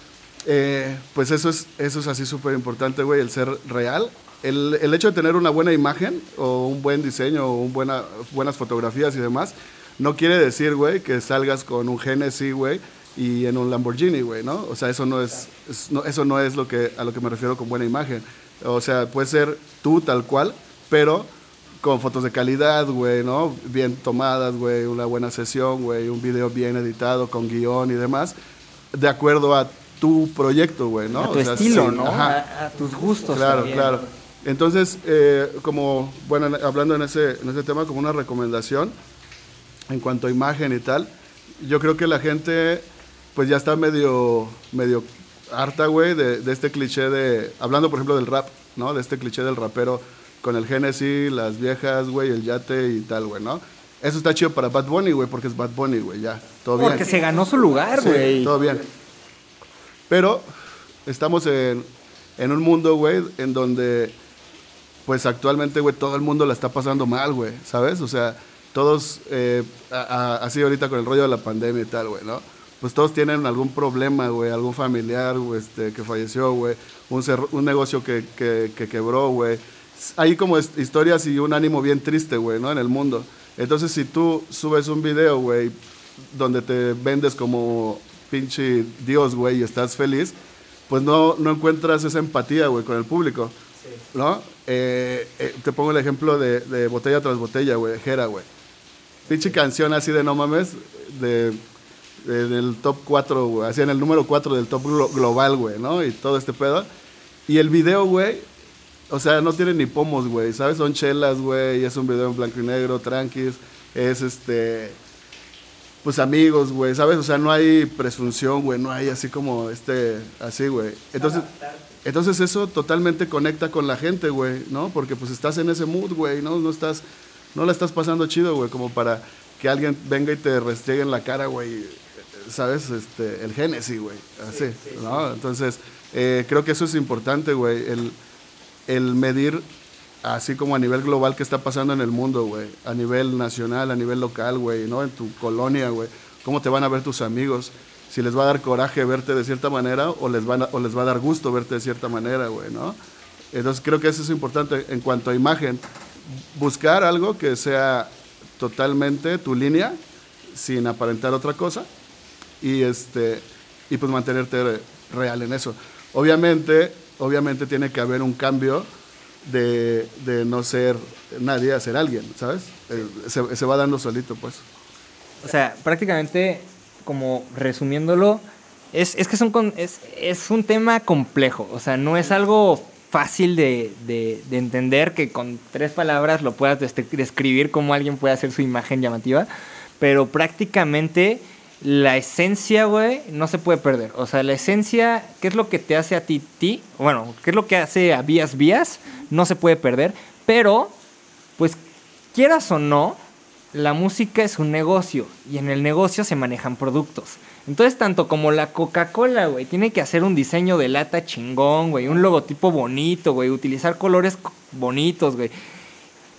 Speaker 2: eh, pues eso es, eso es así súper importante, güey, el ser real. El, el, hecho de tener una buena imagen o un buen diseño o un buena, buenas fotografías y demás, no quiere decir, güey, que salgas con un Genesis, güey, y en un Lamborghini, güey, ¿no? O sea, eso no es, es no, eso no es lo que, a lo que me refiero con buena imagen. O sea, puede ser tú tal cual, pero con fotos de calidad, güey, ¿no? Bien tomadas, güey, una buena sesión, güey, un video bien editado con guion y demás, de acuerdo a tu proyecto, güey, ¿no?
Speaker 1: A tu
Speaker 2: o sea,
Speaker 1: estilo,
Speaker 2: sí,
Speaker 1: ¿no?
Speaker 2: ajá.
Speaker 1: A, a, tus gustos.
Speaker 2: Claro,
Speaker 1: también,
Speaker 2: claro. Entonces, eh, como, bueno, hablando en ese, en ese tema, como una recomendación en cuanto a imagen y tal, yo creo que la gente, pues ya está medio, medio harta, güey, de, de, este cliché de, hablando por ejemplo del rap, ¿no? De este cliché del rapero con el Genesis, las viejas, güey, el yate y tal, güey, ¿no? Eso está chido para Bad Bunny, güey, porque es Bad Bunny, güey, ya, todo
Speaker 1: porque
Speaker 2: bien.
Speaker 1: Porque se ganó su lugar, güey.
Speaker 2: Sí, todo bien. Pero estamos en, en un mundo, güey, en donde, pues actualmente, güey, todo el mundo la está pasando mal, güey, ¿sabes? O sea, todos, eh, a, a, así ahorita con el rollo de la pandemia y tal, güey, ¿no? Pues todos tienen algún problema, güey, algún familiar, güey, este, que falleció, güey, un, un, negocio que, que, que quebró, güey. Hay como historias y un ánimo bien triste, güey, ¿no? En el mundo. Entonces, si tú subes un video, güey, donde te vendes como pinche Dios, güey, y estás feliz, pues no, no encuentras esa empatía, güey, con el público, sí. ¿no? Eh, eh, te pongo el ejemplo de, Botella tras Botella, güey, Jera, güey. Pinche canción así de no mames, de, de, del top 4, güey, así en el número 4 del top glo global, güey, ¿no? Y todo este pedo. Y el video, güey, o sea, no tiene ni pomos, güey, ¿sabes? Son chelas, güey, es un video en blanco y negro, tranquis, es este pues amigos, güey, ¿sabes? O sea, no hay presunción, güey, no hay así como este, así, güey. Entonces, entonces eso totalmente conecta con la gente, güey, ¿no? Porque pues estás en ese mood, güey, ¿no? No estás, no la estás pasando chido, güey, como para que alguien venga y te restiegue en la cara, güey, ¿sabes? Este, el Génesis, güey, así, sí, sí, ¿no? Sí. Entonces, eh, creo que eso es importante, güey, el, el medir así como a nivel global que está pasando en el mundo, güey, a nivel nacional, a nivel local, güey, ¿no? En tu colonia, güey, cómo te van a ver tus amigos, si les va a dar coraje verte de cierta manera o les, van a, o les va a dar gusto verte de cierta manera, güey, ¿no? Entonces creo que eso es importante en cuanto a imagen, buscar algo que sea totalmente tu línea, sin aparentar otra cosa, y, este, y pues mantenerte real en eso. Obviamente, obviamente tiene que haber un cambio, de, de, no ser nadie a ser alguien, ¿sabes? Eh, se, se, va dando solito, pues.
Speaker 1: O sea, prácticamente, como resumiéndolo, es, es que es un, tema complejo, o sea, no es algo fácil de, de, de entender que con tres palabras lo puedas describir cómo alguien puede hacer su imagen llamativa, pero prácticamente la esencia, güey, no se puede perder. O sea, la esencia, ¿qué es lo que te hace a ti, ti? Bueno, ¿qué es lo que hace a Vías Vías? No se puede perder. Pero, pues, quieras o no, la música es un negocio. Y en el negocio se manejan productos. Entonces, tanto como la Coca-Cola, güey, tiene que hacer un diseño de lata chingón, güey, un logotipo bonito, güey, utilizar colores bonitos, güey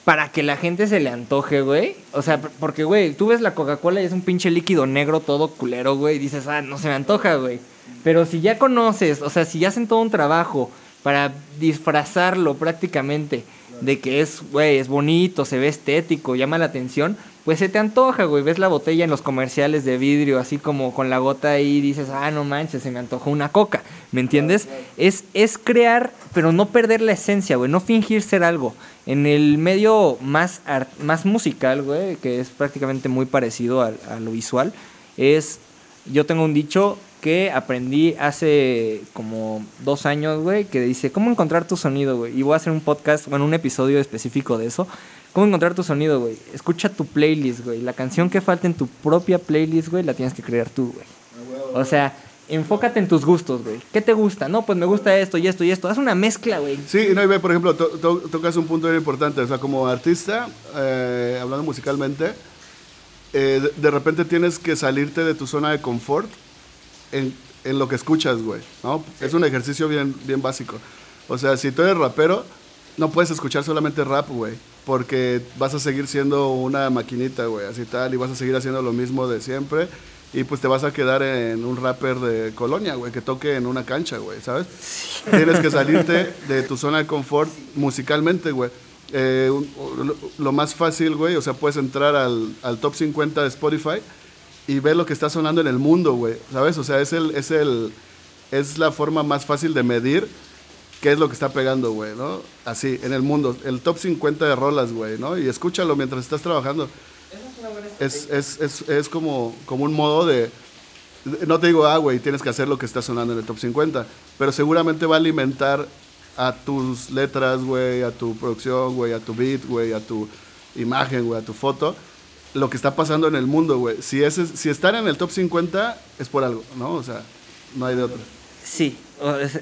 Speaker 1: para que la gente se le antoje, güey. O sea, porque, güey, tú ves la Coca-Cola y es un pinche líquido negro todo culero, güey. Y dices, ah, no se me antoja, güey. Pero si ya conoces, o sea, si ya hacen todo un trabajo para disfrazarlo prácticamente de que es, güey, es bonito, se ve estético, llama la atención, pues se te antoja, güey. Ves la botella en los comerciales de vidrio, así como con la gota ahí, dices, ah, no manches, se me antojó una coca. ¿Me entiendes? Es, es crear, pero no perder la esencia, güey. No fingir ser algo. En el medio más, más musical, güey, que es prácticamente muy parecido a, a lo visual, es. Yo tengo un dicho que aprendí hace como dos años, güey, que dice, ¿cómo encontrar tu sonido, güey? Y voy a hacer un podcast, bueno, un episodio específico de eso. ¿Cómo encontrar tu sonido, güey? Escucha tu playlist, güey. La canción que falta en tu propia playlist, güey, la tienes que crear tú, güey. O sea, enfócate en tus gustos, güey. ¿Qué te gusta? No, pues me gusta esto y esto y esto. Haz una mezcla, güey.
Speaker 2: Sí, no, y ve, por ejemplo, tocas un punto muy importante. O sea, como artista, eh, hablando musicalmente, eh, de repente tienes que salirte de tu zona de confort en, en lo que escuchas, güey, ¿no? Es un ejercicio bien, bien básico. O sea, si tú eres rapero, no puedes escuchar solamente rap, güey, porque vas a seguir siendo una maquinita, güey, así tal, y vas a seguir haciendo lo mismo de siempre, y pues te vas a quedar en un rapper de colonia, güey, que toque en una cancha, güey, ¿sabes? Tienes que salirte de tu zona de confort musicalmente, güey. Eh, lo más fácil, güey, o sea, puedes entrar al, al top 50 de Spotify y ver lo que está sonando en el mundo, güey, ¿sabes? O sea, es, el, es, el, es la forma más fácil de medir qué es lo que está pegando, güey, ¿no? Así, en el mundo, el top 50 de rolas, güey, ¿no? Y escúchalo mientras estás trabajando. Es, es, es, es como, como un modo de... No te digo, ah, güey, tienes que hacer lo que está sonando en el top 50, pero seguramente va a alimentar a tus letras, güey, a tu producción, güey, a tu beat, güey, a tu imagen, güey, a tu foto lo que está pasando en el mundo, güey. Si, es, si están en el top 50 es por algo, ¿no? O sea, no hay de otro.
Speaker 1: Sí,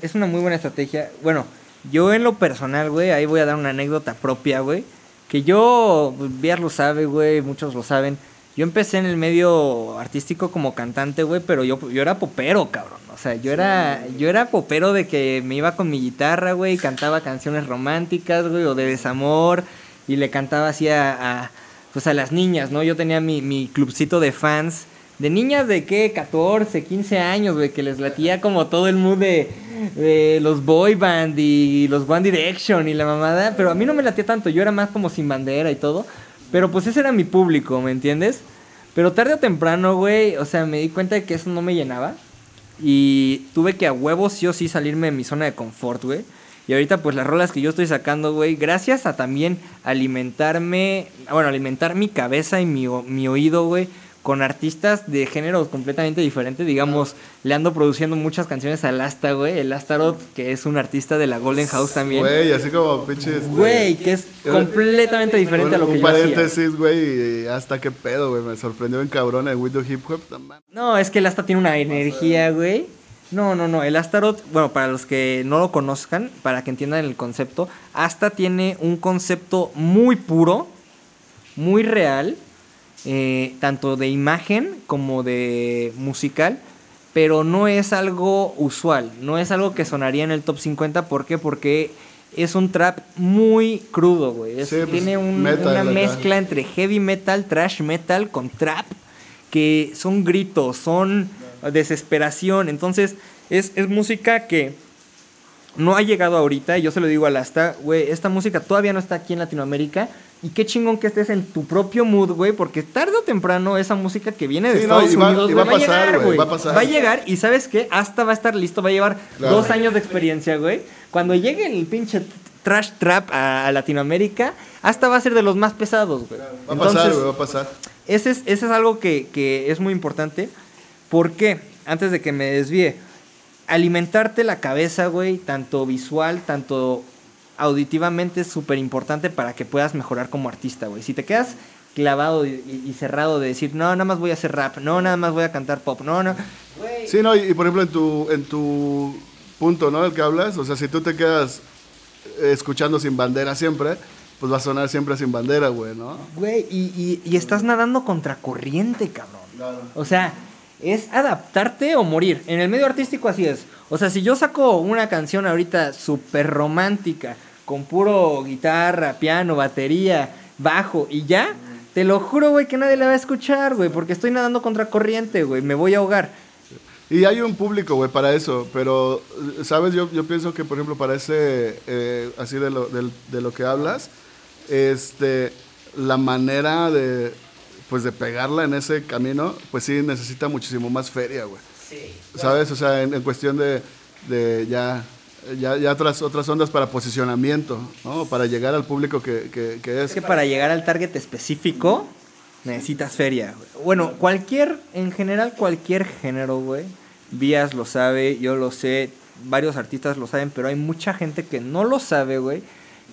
Speaker 1: es una muy buena estrategia. Bueno, yo en lo personal, güey, ahí voy a dar una anécdota propia, güey. Que yo, Viar lo sabe, güey, muchos lo saben. Yo empecé en el medio artístico como cantante, güey, pero yo, yo era popero, cabrón. O sea, yo era, yo era popero de que me iba con mi guitarra, güey, y cantaba canciones románticas, güey, o de desamor, y le cantaba así a pues a las niñas, ¿no? Yo tenía mi, mi clubcito de fans, de niñas de qué, 14, 15 años, güey, que les latía como todo el mood de, de, los boy band y los One Direction y la mamada, pero a mí no me latía tanto, yo era más como sin bandera y todo, pero pues ese era mi público, ¿me entiendes? Pero tarde o temprano, güey, o sea, me di cuenta de que eso no me llenaba y tuve que a huevos sí o sí salirme de mi zona de confort, güey. Y ahorita pues las rolas que yo estoy sacando, güey, gracias a también alimentarme, bueno, alimentar mi cabeza y mi, mi oído, güey, con artistas de géneros completamente diferentes. Digamos, le ando produciendo muchas canciones al Asta, güey. El Astaroth, que es un artista de la Golden House también.
Speaker 2: Güey, así como pinche. Este,
Speaker 1: güey, que es completamente diferente a lo que yo hacía.
Speaker 2: Un paréntesis, güey, hasta qué pedo, güey. Me sorprendió en cabrón el Windows Hip Hop.
Speaker 1: No, es que el Asta tiene una energía, güey no, no, no. El Astaroth, bueno, para los que no lo conozcan, para que entiendan el concepto, Asta tiene un concepto muy puro, muy real, eh, tanto de imagen como de musical, pero no es algo usual, no es algo que sonaría en el top 50. ¿Por qué? Porque es un trap muy crudo, güey. Pues, tiene una mezcla entre heavy metal, trash metal con trap, que son gritos, son desesperación. Entonces, es, música que no ha llegado ahorita, y yo se lo digo al Asta, güey, esta música todavía no está aquí en Latinoamérica. Y qué chingón que estés en tu propio mood, güey, porque tarde o temprano esa música que viene de Estados Unidos va, a llegar, güey. Va, a llegar y ¿sabes qué? Hasta va a estar listo, va a llevar dos años de experiencia, güey. Cuando llegue el pinche trash trap a, Latinoamérica, hasta va a ser de los más pesados, güey.
Speaker 2: Va a pasar, güey, va a pasar.
Speaker 1: Ese es, ese es algo que, que es muy importante. ¿Por qué? Antes de que me desvíe. Alimentarte la cabeza, güey, tanto visual, tanto auditivamente es súper importante para que puedas mejorar como artista, güey. Si te quedas clavado y, cerrado de decir, no, nada más voy a hacer rap, no, nada más voy a cantar pop, no, no.
Speaker 2: Sí, no, y, por ejemplo en tu, en tu punto, ¿no? Del que hablas, o sea, si tú te quedas escuchando sin bandera siempre, pues va a sonar siempre sin bandera, güey, ¿no?
Speaker 1: Güey, y, y, estás nadando contra corriente, cabrón. Claro. O sea, es adaptarte o morir. En el medio artístico así es. O sea, si yo saco una canción ahorita súper romántica, con puro guitarra, piano, batería, bajo y ya, te lo juro, güey, que nadie la va a escuchar, güey, porque estoy nadando contra corriente, güey, me voy a ahogar.
Speaker 2: Y hay un público, güey, para eso, pero, ¿sabes? Yo, yo pienso que, por ejemplo, para ese, eh, así de lo, de, de lo que hablas, este, la manera de, pues, de pegarla en ese camino, pues sí necesita muchísimo más feria, güey.
Speaker 1: Sí.
Speaker 2: ¿Sabes? O sea, en, en cuestión de, de ya, ya, ya otras, otras ondas para posicionamiento, ¿no? Para llegar al público que, que, que
Speaker 1: Es
Speaker 2: es.
Speaker 1: que para llegar al target específico necesitas feria. güey. Bueno, cualquier, en general cualquier género, güey. Vías lo sabe, yo lo sé, varios artistas lo saben, pero hay mucha gente que no lo sabe, güey.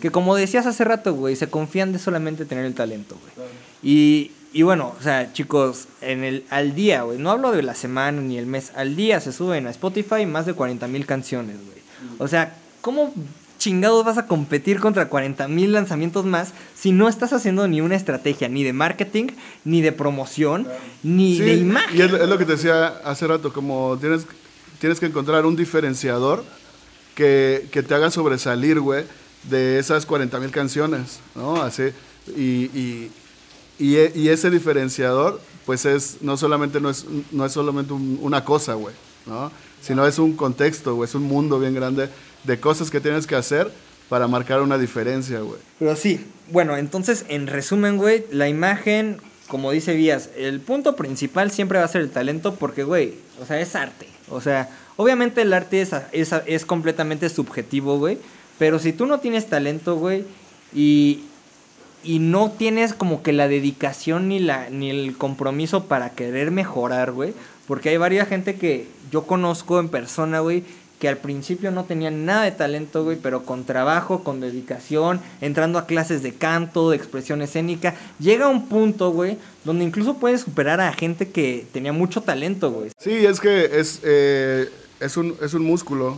Speaker 1: Que como decías hace rato, güey, se confían de solamente tener el talento, güey. Y, y bueno, o sea, chicos, en el, al día, güey, no hablo de la semana ni el mes, al día se suben a Spotify más de 40 mil canciones, güey. O sea, ¿cómo chingados vas a competir contra 40 mil lanzamientos más si no estás haciendo ni una estrategia ni de marketing, ni de promoción, ni
Speaker 2: Sí,
Speaker 1: de imagen?
Speaker 2: Y es, es lo que te decía hace rato, como tienes, tienes que encontrar un diferenciador que, que te haga sobresalir, güey, de esas 40 mil canciones, ¿no? Así, y, y, y, e- y ese diferenciador, pues es, no solamente, no es, no es solamente un- una cosa, güey, ¿no? Sino es un contexto, güey, es un mundo bien grande de cosas que tienes que hacer para marcar una diferencia, güey.
Speaker 1: Pero sí, bueno, entonces en resumen, güey, la imagen, como dice Vías, el punto principal siempre va a ser el talento porque, güey, o sea, es arte. O sea, obviamente el arte es, es, es completamente subjetivo, güey. Pero si tú no tienes talento, güey, y, y no tienes como que la dedicación ni, la, ni el compromiso para querer mejorar, güey. Porque hay varias gente que yo conozco en persona, güey, que al principio no tenían nada de talento, güey, pero con trabajo, con dedicación, entrando a clases de canto, de expresión escénica, llega un punto, güey, donde incluso puedes superar a gente que tenía mucho talento, güey.
Speaker 2: Sí, es que es, eh, es, un, es un músculo.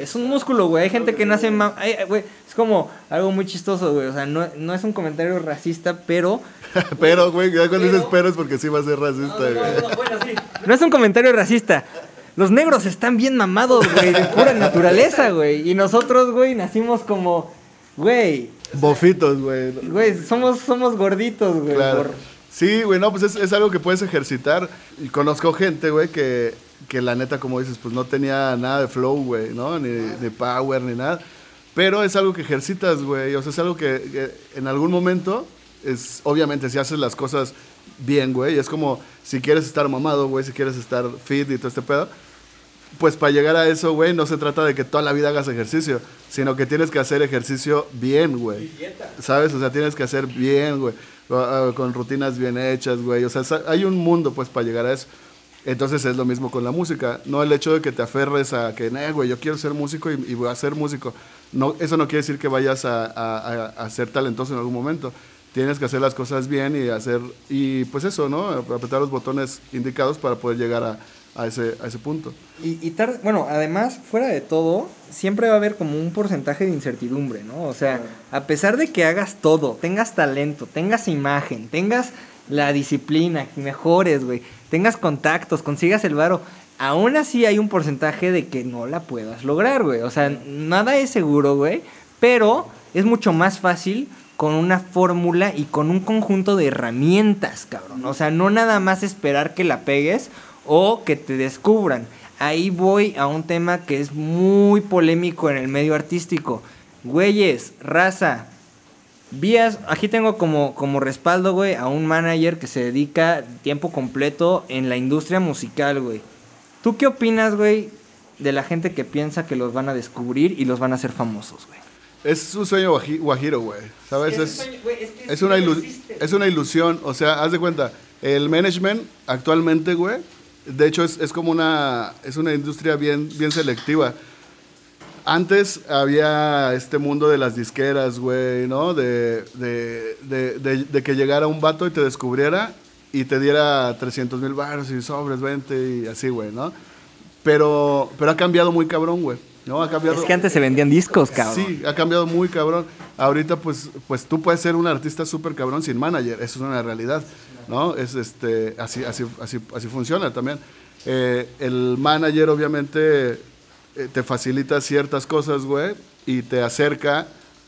Speaker 1: Es un músculo, güey. Hay gente que nace... ma- ay, güey, es como algo muy chistoso, güey. O sea, no, no es un comentario racista, pero...
Speaker 2: pero, güey, ya cuando
Speaker 1: Pero-
Speaker 2: dices pero es porque sí va a ser racista, güey.
Speaker 1: No es un comentario racista. Los negros están bien mamados, güey, de pura naturaleza, güey. Y nosotros, güey, nacimos como, güey,
Speaker 2: Bofitos, güey.
Speaker 1: güey, somos, somos gorditos, güey.
Speaker 2: Claro.
Speaker 1: por-
Speaker 2: Sí, güey, no, pues es, es algo que puedes ejercitar. Y conozco gente, güey, que, que la neta, como dices, pues no tenía nada de flow, güey, ¿no? Ni, ni power, ni nada. Pero es algo que ejercitas, güey. O sea, es algo que, que en algún momento, es obviamente, si haces las cosas bien, güey, es como si quieres estar mamado, güey, si quieres estar fit y todo este pedo, pues para llegar a eso, güey, no se trata de que toda la vida hagas ejercicio, sino que tienes que hacer ejercicio bien, güey. ¿Sabes? O sea, tienes que hacer bien, güey. ah, ah, Con rutinas bien hechas, güey. O sea, hay un mundo, pues, para llegar a eso. Entonces es lo mismo con la música. No el hecho de que te aferres a que, "Nah, güey, yo quiero ser músico y, y voy a ser músico. No, eso no quiere decir que vayas a, a- a- a ser talentoso en algún momento. Tienes que hacer las cosas bien y hacer, y pues eso, ¿no? Apretar los botones indicados para poder llegar a, a ese, a ese punto.
Speaker 1: Y, y bueno, además, fuera de todo, siempre va a haber como un porcentaje de incertidumbre, ¿no? O sea, a pesar de que hagas todo, tengas talento, tengas imagen, tengas la disciplina, que mejores, güey, tengas contactos, consigas el varo, aún así hay un porcentaje de que no la puedas lograr, güey. O sea, nada es seguro, güey, pero es mucho más fácil con una fórmula y con un conjunto de herramientas, cabrón. O sea, no nada más esperar que la pegues o que te descubran. Ahí voy a un tema que es muy polémico en el medio artístico. Güeyes, raza, vías, aquí tengo como, como respaldo, güey, a un manager que se dedica tiempo completo en la industria musical, güey. ¿Tú qué opinas, güey, de la gente que piensa que los van a descubrir y los van a hacer famosos, güey?
Speaker 2: Es un sueño guaji- guajiro, güey. ¿Sabes? Es, es una, ilu- es una ilusión. O sea, haz de cuenta, el management actualmente, güey, de hecho es, es como una, es una industria bien, bien selectiva. Antes había este mundo de las disqueras, güey, ¿no? De, de, de, que llegara un vato y te descubriera y te diera 300 mil baros y sobres, 20 y así, güey, ¿no? Pero, pero ha cambiado muy cabrón, güey, ¿no? Ha cambiado...
Speaker 1: Es que antes se vendían discos, cabrón.
Speaker 2: Sí, ha cambiado muy cabrón. Ahorita, pues, pues tú puedes ser un artista súper cabrón sin manager. Eso es una realidad, ¿no? Es este, así, así, así, así funciona también. Eh, el manager, obviamente, te facilita ciertas cosas, güey, y te acerca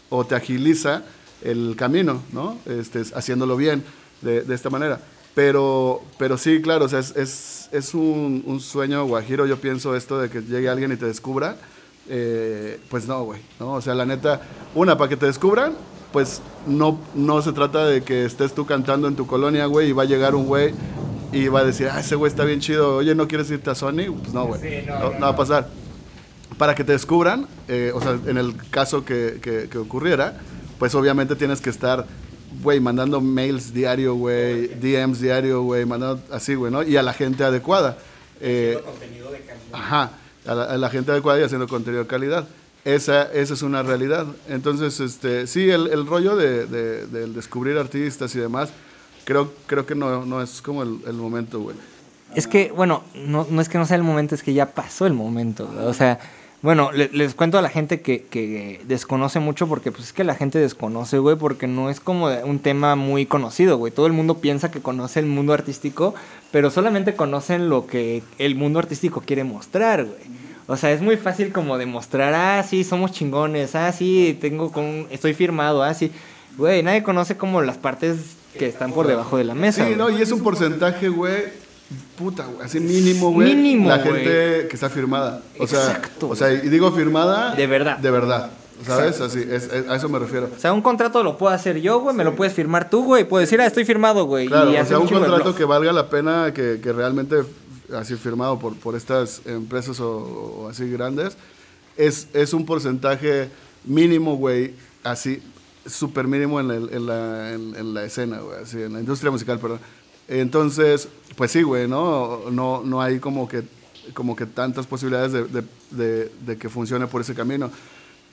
Speaker 2: o te agiliza el camino, ¿no? Este, haciéndolo bien de, de esta manera. Pero, pero sí, claro, o sea, es, es, es un, un sueño guajiro, yo pienso esto de que llegue alguien y te descubra. Eh, pues no, güey, ¿no? O sea, la neta, una, para que te descubran, pues no, no se trata de que estés tú cantando en tu colonia, güey, y va a llegar un güey y va a decir, ah, ese güey está bien chido, oye, ¿no quieres irte a Sony? Pues no, güey,
Speaker 1: Sí, no,
Speaker 2: no,
Speaker 1: no,
Speaker 2: no va a pasar. Para que te descubran, eh, o sea, en el caso que, que- que ocurriera, pues obviamente tienes que estar, güey, mandando mails diario, güey, DMs diario, güey, mandando así, güey, ¿no? Y a la gente adecuada. Eh,
Speaker 1: contenido de calidad.
Speaker 2: Ajá, a la, a la gente adecuada y haciendo contenido de calidad. Esa, esa es una realidad. Entonces, este, sí, el, el rollo de, de- del descubrir artistas y demás, creo, creo que no, no es como el, el momento, güey.
Speaker 1: Es que, bueno, no, no es que no sea el momento, es que ya pasó el momento. güey. O sea, bueno, le- les cuento a la gente que, que desconoce mucho porque pues es que la gente desconoce, güey, porque no es como un tema muy conocido, güey. Todo el mundo piensa que conoce el mundo artístico, pero solamente conocen lo que el mundo artístico quiere mostrar, güey. O sea, es muy fácil como demostrar, ah, sí, somos chingones, ah, sí, tengo con, estoy firmado, ah, sí. Güey, nadie conoce como las partes que están por debajo de la mesa.
Speaker 2: Sí, no, y es un porcentaje, güey, puta, güey, así mínimo, güey.
Speaker 1: Mínimo,
Speaker 2: La
Speaker 1: güey.
Speaker 2: gente que está firmada. O sea,
Speaker 1: Exacto,
Speaker 2: O sea, y digo firmada.
Speaker 1: De verdad.
Speaker 2: De verdad. ¿Sabes? Así, es- es- a eso me refiero.
Speaker 1: O sea, un contrato lo puedo hacer yo, güey, me lo puedes firmar tú, güey. Puedo decir, ah, estoy firmado, güey.
Speaker 2: Claro,
Speaker 1: y
Speaker 2: o sea, un contrato que valga la pena, que, que realmente, así firmado por, por estas empresas o, o así grandes, es, es un porcentaje mínimo, güey, así, súper mínimo en, el- en la, en, en la escena, güey, así, en la industria musical, perdón. Entonces, pues sí, güey, ¿no? No, no hay como que, como que tantas posibilidades de, de- de- de que funcione por ese camino.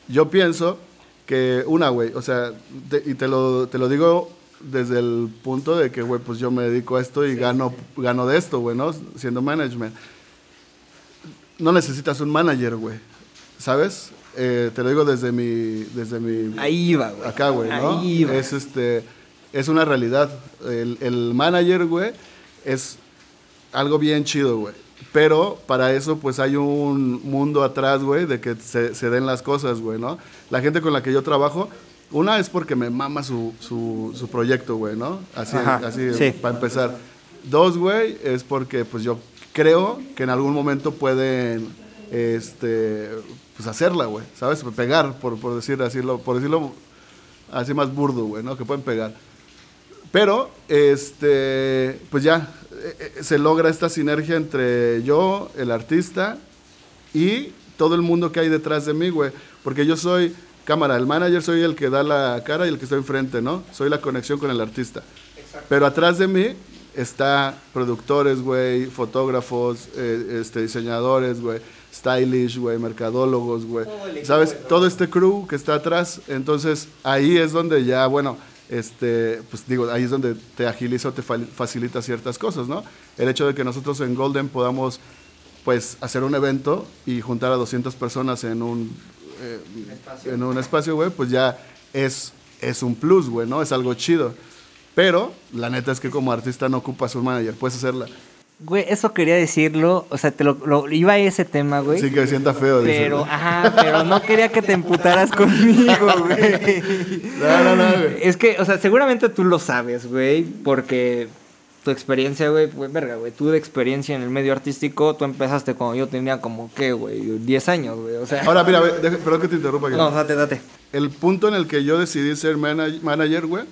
Speaker 2: Yo pienso que una, güey, o sea, te- y te lo, te lo digo desde el punto de que, güey, pues yo me dedico a esto y gano, gano de esto, güey, ¿no? Siendo management. No necesitas un manager, güey, ¿sabes? Eh, te lo digo desde mi, desde mi
Speaker 1: Ahí va, güey.
Speaker 2: acá, güey, ¿no?
Speaker 1: Ahí va.
Speaker 2: Es este es una realidad. El, el manager, güey, es algo bien chido, güey. Pero para eso, pues hay un mundo atrás, güey, de que se, se den las cosas, güey, ¿no? La gente con la que yo trabajo, una es porque me mama su, su, su proyecto, güey, ¿no? Así,
Speaker 1: Ajá,
Speaker 2: así
Speaker 1: sí.
Speaker 2: para empezar. Dos, güey, es porque pues yo creo que en algún momento pueden este pues hacerla, güey, ¿sabes? Pegar, por, por decir así, lo- por decirlo así más burdo, güey, ¿no? Que pueden pegar. Pero, este, pues ya, eh, eh, se logra esta sinergia entre yo, el artista, y todo el mundo que hay detrás de mí, güey. Porque yo soy, cámara, el manager soy el que da la cara y el que está enfrente, ¿no? Soy la conexión con el artista. Pero atrás de mí está productores, güey, fotógrafos, eh, este, diseñadores, güey, stylish, güey, mercadólogos, güey. ¿Sabes? Todo este crew que está atrás. Entonces, ahí es donde ya, bueno, este, pues digo, ahí es donde te agiliza o te fa- facilita ciertas cosas, ¿no? El hecho de que nosotros en Golden podamos, pues, hacer un evento y juntar a 200 personas en un, eh, en un espacio, güey, pues ya es, es un plus, güey, ¿no? Es algo chido. Pero la neta es que como artista no ocupas un manager, puedes hacerla.
Speaker 1: Güey, eso quería decirlo. O sea, te lo, lo- iba a ese tema, güey.
Speaker 2: Sí que sienta feo. dice.
Speaker 1: Pero, ajá, pero no quería que te emputaras conmigo, güey.
Speaker 2: No, no, no, güey.
Speaker 1: Es que, o sea, seguramente tú lo sabes, güey, porque tu experiencia, güey, pues, verga, güey, tú de experiencia en el medio artístico, tú empezaste cuando yo tenía como, ¿qué, güey? 10 años, güey, o sea...
Speaker 2: Ahora, mira, deja- perdón que te interrumpa.
Speaker 1: no,
Speaker 2: No.
Speaker 1: date, date.
Speaker 2: El punto en el que yo decidí ser manag- manager, güey,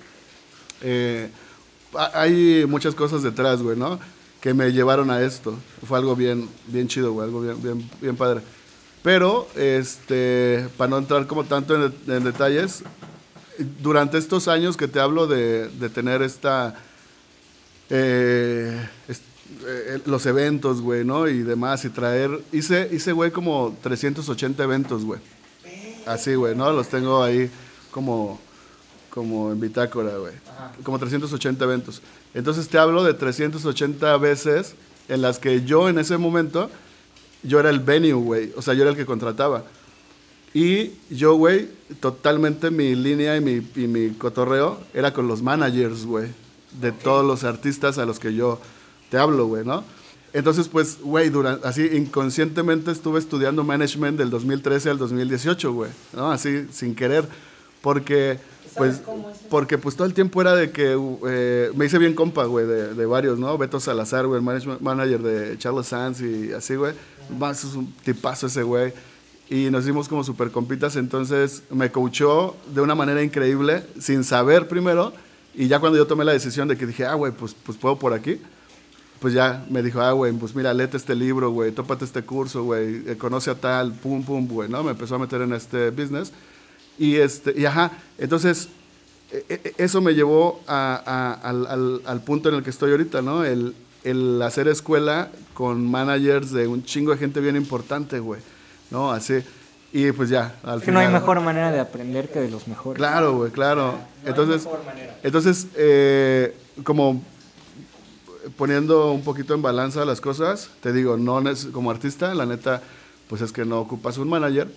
Speaker 2: eh, ha- hay muchas cosas detrás, güey, ¿no? Que me llevaron a esto. Fue algo bien, bien chido, güey, algo bien, bien, bien padre. Pero, este, para no entrar como tanto en, detalles, durante estos años que te hablo de, de tener esta, eh, eh, los eventos, güey, ¿no? Y demás, y traer, hice, hice, güey, como 380 eventos, güey. Así, güey, ¿no? Los tengo ahí como, como en bitácora, güey. Como 380 eventos. Entonces te hablo de 380 veces en las que yo en ese momento, yo era el venue, güey. O sea, yo era el que contrataba. Y yo, güey, totalmente mi línea y mi, y mi cotorreo era con los managers, güey. De todos los artistas a los que yo te hablo, güey, ¿no? Entonces, pues, güey, así inconscientemente estuve estudiando management del 2013 al 2018, güey, ¿no? Así, sin querer, porque Pues, porque pues todo el tiempo era de que eh, me hice bien compa, güey, de, de varios, ¿no? Beto Salazar, güey, el management manager de Charles Sands y así, güey. Más es un tipazo ese güey. Y nos hicimos como super compitas, entonces me coachó de una manera increíble, sin saber primero. Y ya cuando yo tomé la decisión de que dije, ah, güey, pues, pues puedo por aquí, pues ya me dijo, ah, güey, pues mira, léete este libro, güey, tópate este curso, güey, eh, conoce a tal, pum, pum, güey, ¿no? Me empezó a meter en este business. Y, este, y ajá, entonces e, e, eso me llevó a, a, al, al, al, punto en el que estoy ahorita, ¿no? El, el hacer escuela con managers de un chingo de gente bien importante, güey, ¿no? Así. Y pues ya,
Speaker 1: al que final. no hay mejor manera de aprender que de los mejores.
Speaker 2: Claro, güey, claro. No entonces, entonces eh, como poniendo un poquito en balanza las cosas, te digo, no como artista, la neta, pues es que no ocupas un manager,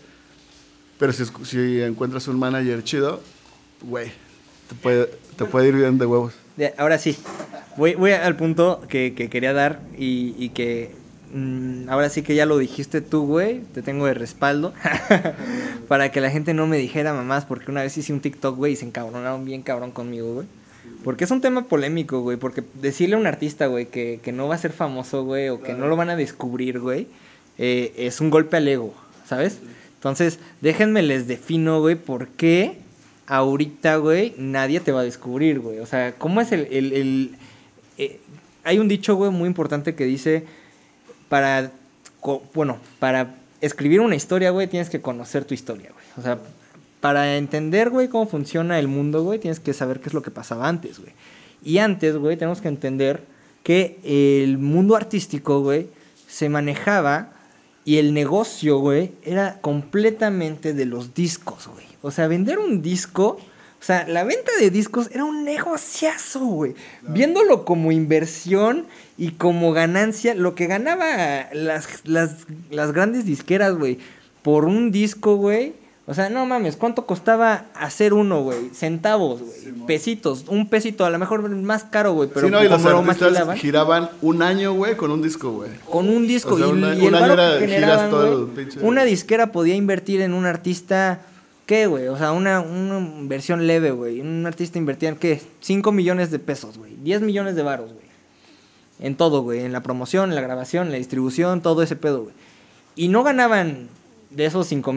Speaker 2: pero si, si encuentras un manager chido, güey, te puede, te puede ir bien de huevos.
Speaker 1: Ahora sí, voy, voy al punto que, que quería dar y, y que mmm, ahora sí que ya lo dijiste tú, güey, te tengo de respaldo, para que la gente no me dijera mamás, porque una vez hice un TikTok, güey, y se encabronaron bien cabrón conmigo, güey. Porque es un tema polémico, güey. Porque decirle a un artista, güey, que, que, no va a ser famoso, güey, o que no lo van a descubrir, güey, eh, es un golpe al ego, ¿sabes? Entonces, déjenme les defino, güey, por qué ahorita, güey, nadie te va a descubrir, güey. O sea, ¿cómo es el... el, el eh, hay un dicho, güey, muy importante que dice, para, bueno, para escribir una historia, güey, tienes que conocer tu historia, güey. O sea, para entender, güey, cómo funciona el mundo, güey, tienes que saber qué es lo que pasaba antes, güey. Y antes, güey, tenemos que entender que el mundo artístico, güey, se manejaba y el negocio, güey, era completamente de los discos, güey. O sea, vender un disco, o sea, la venta de discos era un negociazo, güey. Viéndolo como inversión y como ganancia, lo que ganaba las, las, las grandes disqueras, güey, por un disco, güey o sea, no mames, ¿cuánto costaba hacer uno, güey? Centavos, güey. Sí, Pesitos, un pesito, a lo mejor más caro, güey. Pero
Speaker 2: sí, no, y los artistas giraban un año, güey, con un disco, güey.
Speaker 1: Con un disco. O sea, y, una, y el un año era, giras todo wey, el pinche... Una disquera podía invertir en un artista, ¿qué, güey? O sea, una, una inversión leve, güey. Un artista invertía en, ¿qué? 5 millones de pesos, güey. 10 millones de varos, güey. En todo, güey. En la promoción, en la grabación, en la distribución, todo ese pedo, güey. Y no ganaban de esos 5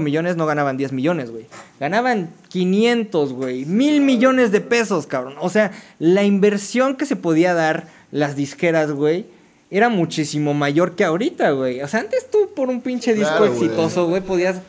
Speaker 1: millones no ganaban 10 millones, güey. Ganaban 500, güey. Mil millones de pesos, cabrón. O sea, la inversión que se podía dar las disqueras, güey, era muchísimo mayor que ahorita, güey. O sea, antes tú por un pinche disco claro, exitoso, güey, podías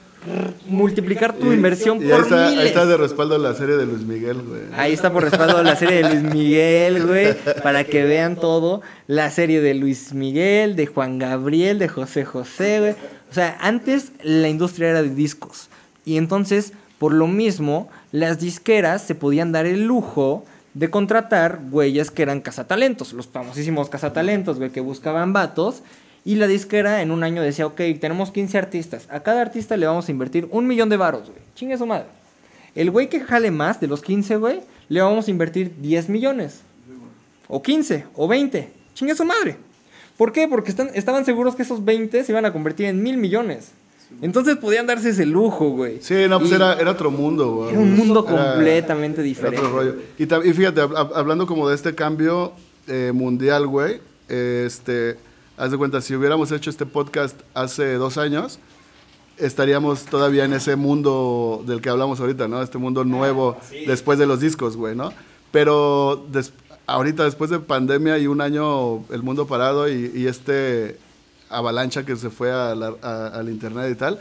Speaker 1: multiplicar tu
Speaker 2: y,
Speaker 1: inversión
Speaker 2: y
Speaker 1: por
Speaker 2: está,
Speaker 1: miles.
Speaker 2: Ahí está de respaldo la serie de Luis Miguel, güey.
Speaker 1: Ahí está por respaldo la serie de Luis Miguel, güey, para que vean todo. La serie de Luis Miguel, de Juan Gabriel, de José José, güey. O sea, antes la industria era de discos. Y entonces, por lo mismo, las disqueras se podían dar el lujo de contratar güeyes que eran cazatalentos, los famosísimos cazatalentos, güey, que buscaban vatos. Y la disquera en un año decía, ok, tenemos 15 artistas. A cada artista le vamos a invertir un millón de varos, güey. Chingue su madre. El güey que jale más de los 15, güey, le vamos a invertir 10 millones. O 15, o 20. Chingue su madre. ¿Por qué? Porque están, estaban seguros que esos 20 se iban a convertir en mil millones. Entonces podían darse ese lujo, güey.
Speaker 2: Sí, no, pues era, era, otro mundo, güey.
Speaker 1: Era un mundo era, diferente. diferente.
Speaker 2: Era otro rollo. Y, y fíjate, hablando como de este cambio eh, mundial, güey, este Haz de cuenta, si hubiéramos hecho este podcast hace dos años, estaríamos todavía en ese mundo del que hablamos ahorita, ¿no? Este mundo nuevo sí. después de los discos, güey, ¿no? Pero ahorita, después de pandemia y un año el mundo parado y, y este avalancha que se fue a la, a, al internet y tal,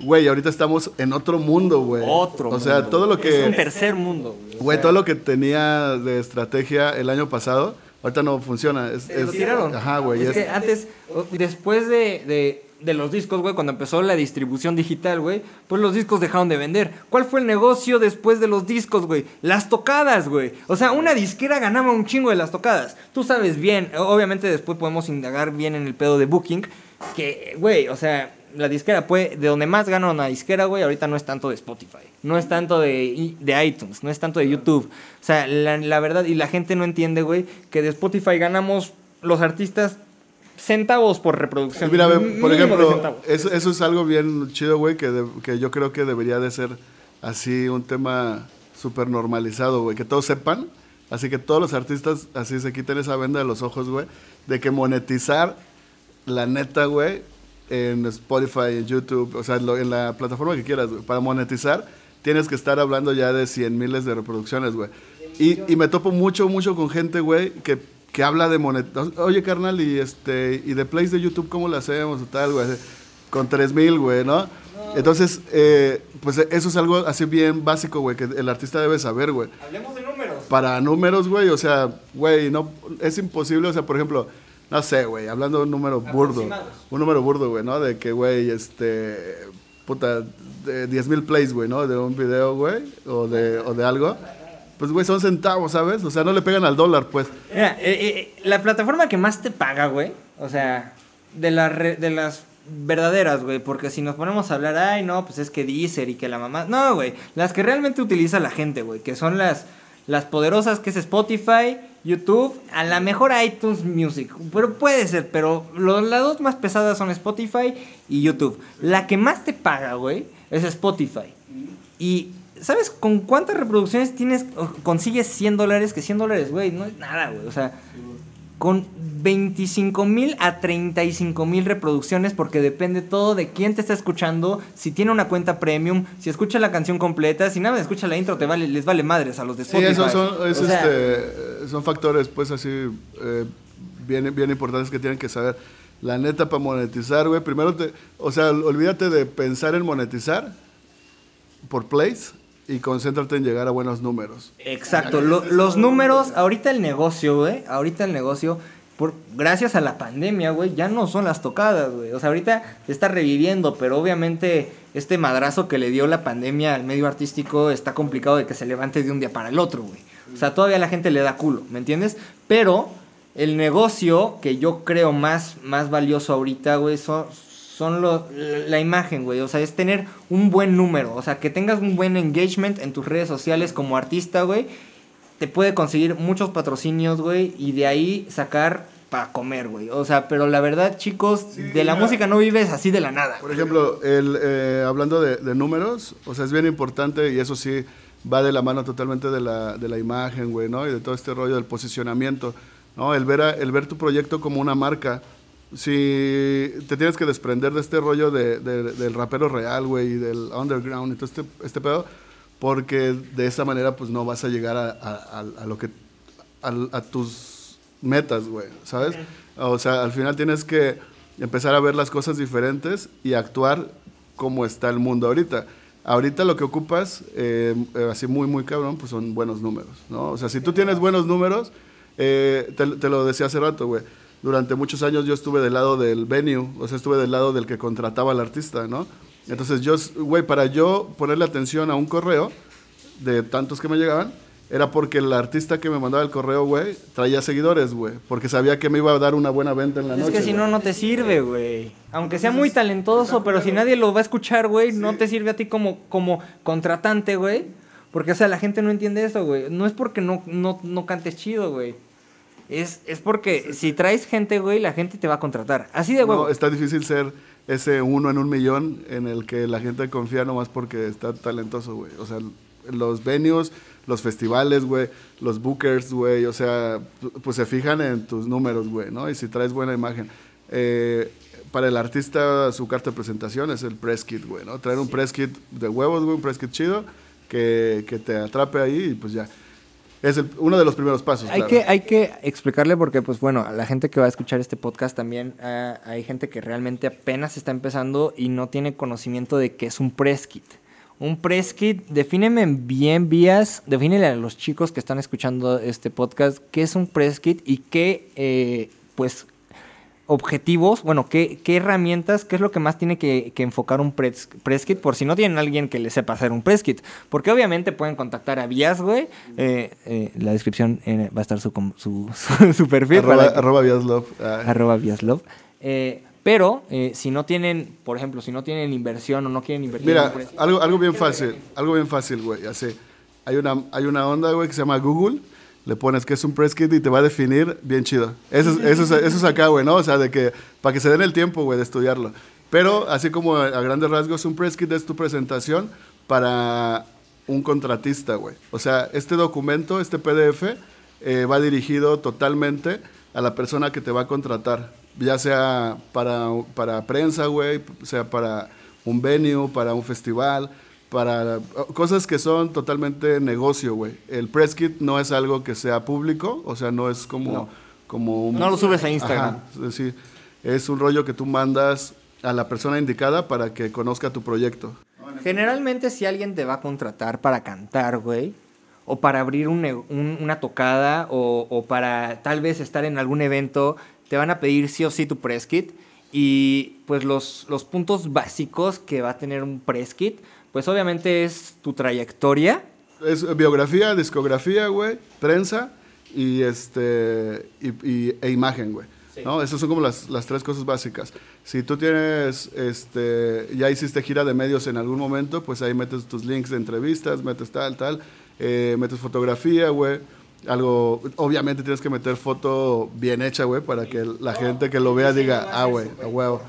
Speaker 2: güey, ahorita estamos en otro mundo, güey.
Speaker 1: Otro.
Speaker 2: O sea, todo lo que...
Speaker 1: Es un tercer mundo.
Speaker 2: Güey, todo lo que tenía de estrategia el año pasado Ahorita no funciona. Es,
Speaker 1: es, lo tiraron.
Speaker 2: Ajá, güey.
Speaker 1: Es,
Speaker 2: es,
Speaker 1: que antes, después de, de, de los discos, güey, cuando empezó la distribución digital, güey, pues los discos dejaron de vender. ¿Cuál fue el negocio después de los discos, güey? Las tocadas, güey. O sea, una disquera ganaba un chingo de las tocadas. Tú sabes bien, obviamente después podemos indagar bien en el pedo de Booking, que, güey, o sea, la disquera puede, de donde más gana una disquera, güey, ahorita no es tanto de Spotify, no es tanto de, de iTunes, no es tanto de YouTube. O sea, la, la verdad, y la gente no entiende, güey, que de Spotify ganamos los artistas centavos por reproducción.
Speaker 2: Mira, por ejemplo, eso, eso, es algo bien chido, güey, que, de, que yo creo que debería de ser así un tema súper normalizado, güey, que todos sepan. Así que todos los artistas así se quiten esa venda de los ojos, güey, de que monetizar, la neta, güey, en Spotify, en YouTube, o sea, en, lo- en la plataforma que quieras, güey, para monetizar, tienes que estar hablando ya de 100 miles de reproducciones, güey. Y, y me topo mucho, mucho con gente, güey, que, que habla de monetizar. Oye, carnal, y este y de plays de YouTube, ¿cómo lo hacemos? O tal, güey. Con 3 mil, güey, ¿no? Entonces, eh, pues eso es algo así bien básico, güey, que el artista debe saber, güey
Speaker 1: Hablemos de números.
Speaker 2: para números, güey, o sea, güey, no, es imposible, o sea, por ejemplo, no sé, güey, hablando de un número burdo, un número burdo, güey, ¿no? De que, güey, este, puta, de 10 mil plays, güey, ¿no? De un video, güey, o de, o de algo, pues, güey, son centavos, ¿sabes? O sea, no le pegan al dólar, pues.
Speaker 1: Mira, eh, eh, la plataforma que más te paga, güey, o sea, de, la re- de las verdaderas, güey, porque si nos ponemos a hablar, ay, no, pues es que Deezer y que la mamá... No, güey, las que realmente utiliza la gente, güey, que son las, las poderosas, que es Spotify, YouTube, a la mejor iTunes Music, pero puede ser, pero lo- las dos más pesadas son Spotify y YouTube. La que más te paga, güey, es Spotify. Y, ¿sabes con cuántas reproducciones tienes, consigues 100 dólares? Que 100 dólares, güey, no es nada, güey. O sea, con 25 mil a 35 mil reproducciones, porque depende todo de quién te está escuchando, si tiene una cuenta premium, si escucha la canción completa, si nada escucha la intro, te vale, les vale madres a los de
Speaker 2: Sí,
Speaker 1: Spotify.
Speaker 2: esos son, es,
Speaker 1: O sea,
Speaker 2: este, son factores, pues, así, eh, bien, bien importantes que tienen que saber. La neta, para monetizar, güey, primero te, o sea, olvídate de pensar en monetizar por plays y concéntrate en llegar a buenos números.
Speaker 1: Exacto, lo- los números, ahorita el negocio, güey, ahorita el negocio, por, gracias a la pandemia, güey, ya no son las tocadas, güey. O sea, ahorita se está reviviendo, pero obviamente este madrazo que le dio la pandemia al medio artístico está complicado de que se levante de un día para el otro, güey. O sea, todavía la gente le da culo, ¿me entiendes? Pero el negocio que yo creo más, más valioso ahorita, güey, son, son lo- la imagen, güey. O sea, es tener un buen número. O sea, que tengas un buen engagement en tus redes sociales como artista, güey. Te puede conseguir muchos patrocinios, güey. Y de ahí sacar para comer, güey. O sea, pero la verdad, chicos, de la música no vives así de la nada.
Speaker 2: Por ejemplo, el, eh, hablando de, de números, o sea, es bien importante y eso sí va de la mano totalmente de la, de la imagen, güey, ¿no? Y de todo este rollo del posicionamiento, ¿no? El ver, a- el ver tu proyecto como una marca. Si te tienes que desprender de este rollo de, de- del rapero real, güey, y del underground y todo este, este pedo, porque de esa manera, pues, no vas a llegar a, a- a- lo que... a, a tus metas, güey, ¿sabes? O sea, al final tienes que empezar a ver las cosas diferentes y actuar como está el mundo ahorita. Ahorita lo que ocupas, eh, eh, así muy, muy cabrón, pues son buenos números, ¿no? O sea, si tú tienes buenos números, eh, te, te lo decía hace rato, güey. Durante muchos años yo estuve del lado del venue, o sea, estuve del lado del que contrataba al artista, ¿no? Entonces yo, güey, para yo ponerle atención a un correo de tantos que me llegaban, era porque el artista que me mandaba el correo, güey, traía seguidores, güey. Porque sabía que me iba a dar una buena venta en la
Speaker 1: Es
Speaker 2: noche.
Speaker 1: que si no, no te sirve, güey. Aunque sea muy talentoso, pero si nadie lo va a escuchar, güey, no te sirve a ti como, como contratante, güey. Porque, o sea, la gente no entiende eso, güey. No es porque no, no, no cantes chido, güey. Es, es porque si traes gente, güey, la gente te va a contratar. Así de huevo.
Speaker 2: No, está difícil ser ese uno en un millón en el que la gente confía nomás porque está talentoso, güey. O sea, los venues, los festivales, güey, los bookers, güey, o sea, pu- pues se fijan en tus números, güey, ¿no? Y si traes buena imagen. Eh, para el artista, su carta de presentación es el press kit, güey, ¿no? Traer un press kit de huevos, güey, un press kit chido, que, que te atrape ahí y pues ya. Es el- uno de los primeros pasos.
Speaker 1: Hay
Speaker 2: claro.
Speaker 1: que, hay que explicarle porque, pues bueno, a la gente que va a escuchar este podcast también ah, hay gente que realmente apenas está empezando y no tiene conocimiento de qué es un press kit. Un press kit, defíneme bien vías, defínele a los chicos que están escuchando este podcast qué es un press kit y qué, eh, pues, objetivos, bueno, qué, qué herramientas, qué es lo que más tiene que, que enfocar un press, press kit, por si no tienen alguien que le sepa hacer un press kit. Porque obviamente pueden contactar a Vías, güey. Eh, eh, la descripción eh, va a estar su, su, su, su perfil.
Speaker 2: Arroba,
Speaker 1: que-
Speaker 2: arroba Viaslov, ah,
Speaker 1: arroba Viaslov. Pero si no tienen, por ejemplo, si no tienen inversión o no quieren invertir en
Speaker 2: Mira,
Speaker 1: un press kit,
Speaker 2: algo, algo bien fácil, algo bien fácil, güey. Así, hay una, hay una onda, güey, que se llama Google. Le pones que es un press kit y te va a definir bien chido. Eso es, eso es, eso es acá, güey, ¿no? O sea, de que, para que se den el tiempo, güey, de estudiarlo. Pero, así como a, a grandes rasgos, un press kit es tu presentación para un contratista, güey. O sea, este documento, este PDF, eh, va dirigido totalmente a la persona que te va a contratar, ya sea para, para prensa, güey, sea para un venue, para un festival, para cosas que son totalmente negocio, güey. El press kit no es algo que sea público, o sea, no es como...
Speaker 1: No.
Speaker 2: como
Speaker 1: no lo subes a Instagram.
Speaker 2: Ajá, es decir, es un rollo que tú mandas a la persona indicada para que conozca tu proyecto.
Speaker 1: Generalmente si alguien te va a contratar para cantar, güey, o para abrir un, un, una tocada, o, o, para tal vez estar en algún evento, te van a pedir sí o sí tu press kit. Y pues los, los puntos básicos que va a tener un press kit, pues obviamente es tu trayectoria.
Speaker 2: Es biografía, discografía, güey, prensa y, este, y, y e imagen, güey. Sí. ¿no? Esas son como las, las, tres cosas básicas. Si tú tienes, este, ya hiciste gira de medios en algún momento, pues ahí metes tus links de entrevistas, metes tal, tal, eh, metes fotografía, güey. Algo, obviamente tienes que meter foto bien hecha, güey, para que la gente que lo vea diga, ah, güey, a huevo,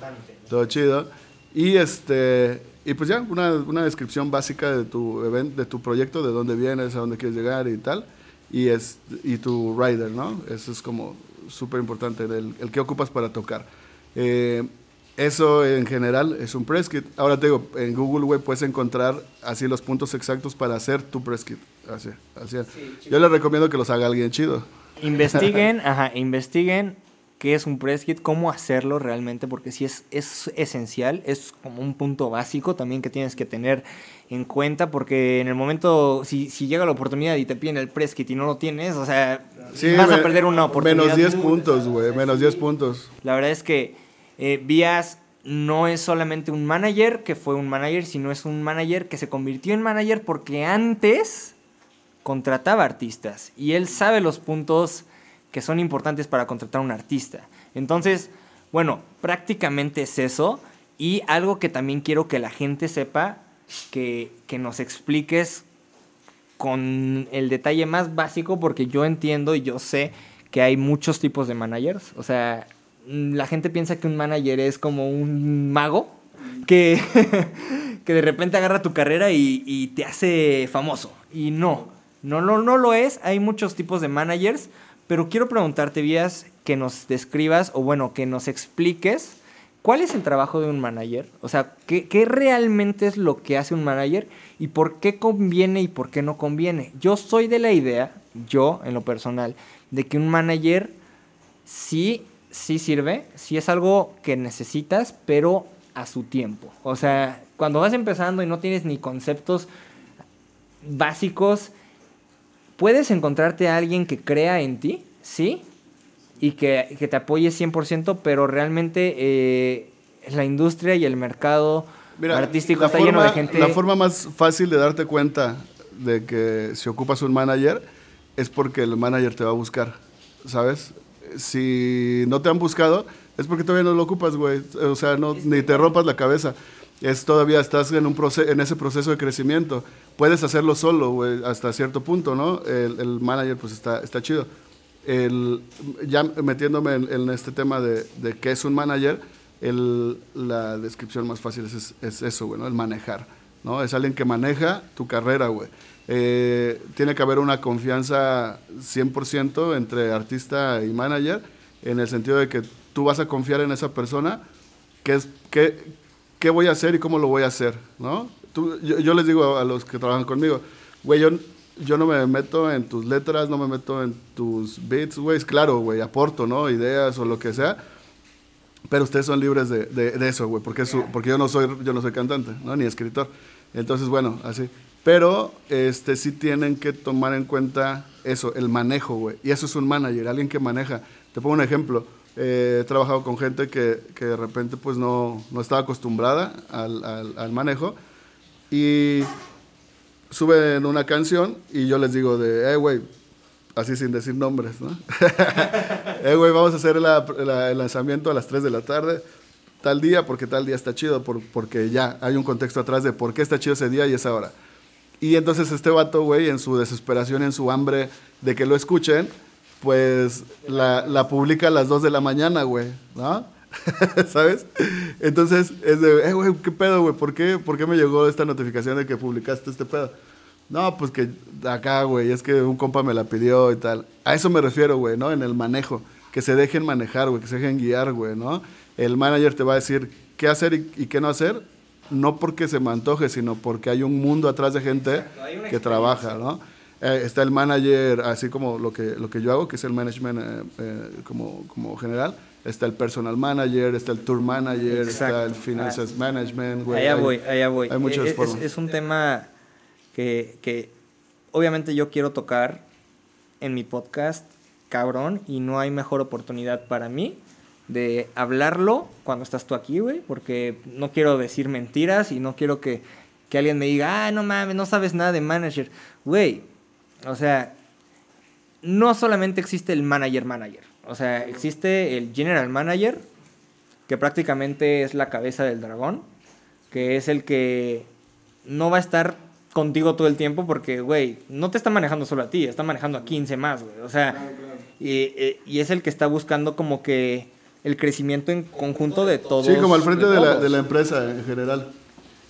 Speaker 2: todo chido. Y este, y pues ya, una, una descripción básica de tu, event, de tu proyecto, de dónde vienes, a dónde quieres llegar y tal. Y, es, y tu rider, ¿no? Eso es como súper importante, el, el, que ocupas para tocar. Eh, eso en general es un press kit. Ahora te digo, en Google Web puedes encontrar así los puntos exactos para hacer tu press kit. Así, así. Sí, Yo les recomiendo que los haga alguien chido.
Speaker 1: Investiguen, ajá, investiguen qué es un press kit, cómo hacerlo realmente, porque sí es, es esencial, es como un punto básico también que tienes que tener en cuenta, porque en el momento, si, si llega la oportunidad y te piden el press kit y no lo tienes, o sea,
Speaker 2: sí,
Speaker 1: vas
Speaker 2: me,
Speaker 1: a perder una oportunidad.
Speaker 2: Menos 10 puntos, güey, menos 10 puntos.
Speaker 1: La verdad es que eh, Vías no es solamente un manager que fue un manager, sino es un manager que se convirtió en manager porque antes contrataba artistas y él sabe los puntos que son importantes para contratar a un artista. Entonces, bueno, prácticamente es eso. Y algo que también quiero que la gente sepa, que, que nos expliques con el detalle más básico, porque yo entiendo y yo sé que hay muchos tipos de managers. O sea, la gente piensa que un manager es como un mago que, que de repente agarra tu carrera y, y, te hace famoso. Y no, no, no, no lo es. Hay muchos tipos de managers. Pero quiero preguntarte, Vías, que nos describas o bueno, que nos expliques cuál es el trabajo de un manager. O sea, ¿qué, realmente es lo que hace un manager y por qué conviene y por qué no conviene. Yo soy de la idea, yo en lo personal, de que un manager sí, sí sirve, sí es algo que necesitas, pero a su tiempo. O sea, cuando vas empezando y no tienes ni conceptos básicos, puedes encontrarte a alguien que crea en ti, sí, y que, que te apoye 100%, pero realmente eh, la industria y el mercado
Speaker 2: Mira,
Speaker 1: artístico está
Speaker 2: forma,
Speaker 1: lleno de gente.
Speaker 2: La forma más fácil de darte cuenta de que si ocupas un manager es porque el manager te va a buscar, ¿sabes? Si no te han buscado, es porque todavía no lo ocupas, güey. O sea, no, ni te rompas la cabeza. Es todavía estás en, un proceso, en ese proceso de crecimiento. Puedes hacerlo solo, hasta cierto punto, ¿no? El, el, manager, pues está, está chido. El, ya metiéndome en, en este tema de, de qué es un manager, el, la descripción más fácil es, es eso, güey, ¿no? El manejar, ¿no? Es alguien que maneja tu carrera, güey. Eh, tiene que haber una confianza 100% entre artista y manager, en el sentido de que tú vas a confiar en esa persona, que es, que, qué voy a hacer y cómo lo voy a hacer, ¿no? Tú, yo, yo, les digo a los que trabajan conmigo, güey, yo, yo no me meto en tus letras, no me meto en tus beats, güey, claro, güey, aporto, ¿no? Ideas o lo que sea, pero ustedes son libres de, de, de eso, güey, porque, porque yo, no soy, yo no soy cantante, ¿no? Ni escritor. Entonces, bueno, así. Pero este, sí tienen que tomar en cuenta eso, el manejo, güey. Y eso es un manager, alguien que maneja. Te pongo un ejemplo. Eh, he trabajado con gente que, que de repente pues no, no estaba acostumbrada al, al, al, manejo y suben una canción y yo les digo de, eh, güey, así sin decir nombres, ¿no? eh, güey, vamos a hacer la, la, el lanzamiento a las 3 de la tarde, tal día, porque tal día está chido, por, porque ya hay un contexto atrás de por qué está chido ese día y esa hora. Y entonces este vato, güey, en su desesperación, en su hambre de que lo escuchen, pues la, la publica a las 2 de la mañana, güey, ¿no? ¿Sabes? Entonces es de, eh, güey, ¿qué pedo, güey? ¿Por qué, ¿Por qué me llegó esta notificación de que publicaste este pedo? No, pues que acá, güey, es que un compa me la pidió y tal. A eso me refiero, güey, ¿no? En el manejo. Que se dejen manejar, güey, que se dejen guiar, güey, ¿no? El manager te va a decir qué hacer y, qué no hacer, no porque se me antoje, sino porque hay un mundo atrás de gente que trabaja, ¿no? Eh, está el manager, así como lo que, lo que yo hago, que es el management eh, eh, como, como general. Está el personal manager, está el tour manager, está el finances ah. management.
Speaker 1: Güey. Allá voy, allá voy. Hay muchas es, es, un tema que, que obviamente yo quiero tocar en mi podcast, cabrón, y no hay mejor oportunidad para mí de hablarlo cuando estás tú aquí, güey, porque no quiero decir mentiras y no quiero que, que alguien me diga, ah, no mames, no sabes nada de manager. Güey, o sea, no solamente existe el manager manager, o sea, existe el general manager, que prácticamente es la cabeza del dragón, que es el que no va a estar contigo todo el tiempo porque, güey, no te está manejando solo a ti, está manejando a 15 más, güey. O sea, y, y, es el que está buscando como que el crecimiento en conjunto de todos.
Speaker 2: Sí, como al frente de, la, de la, empresa en general.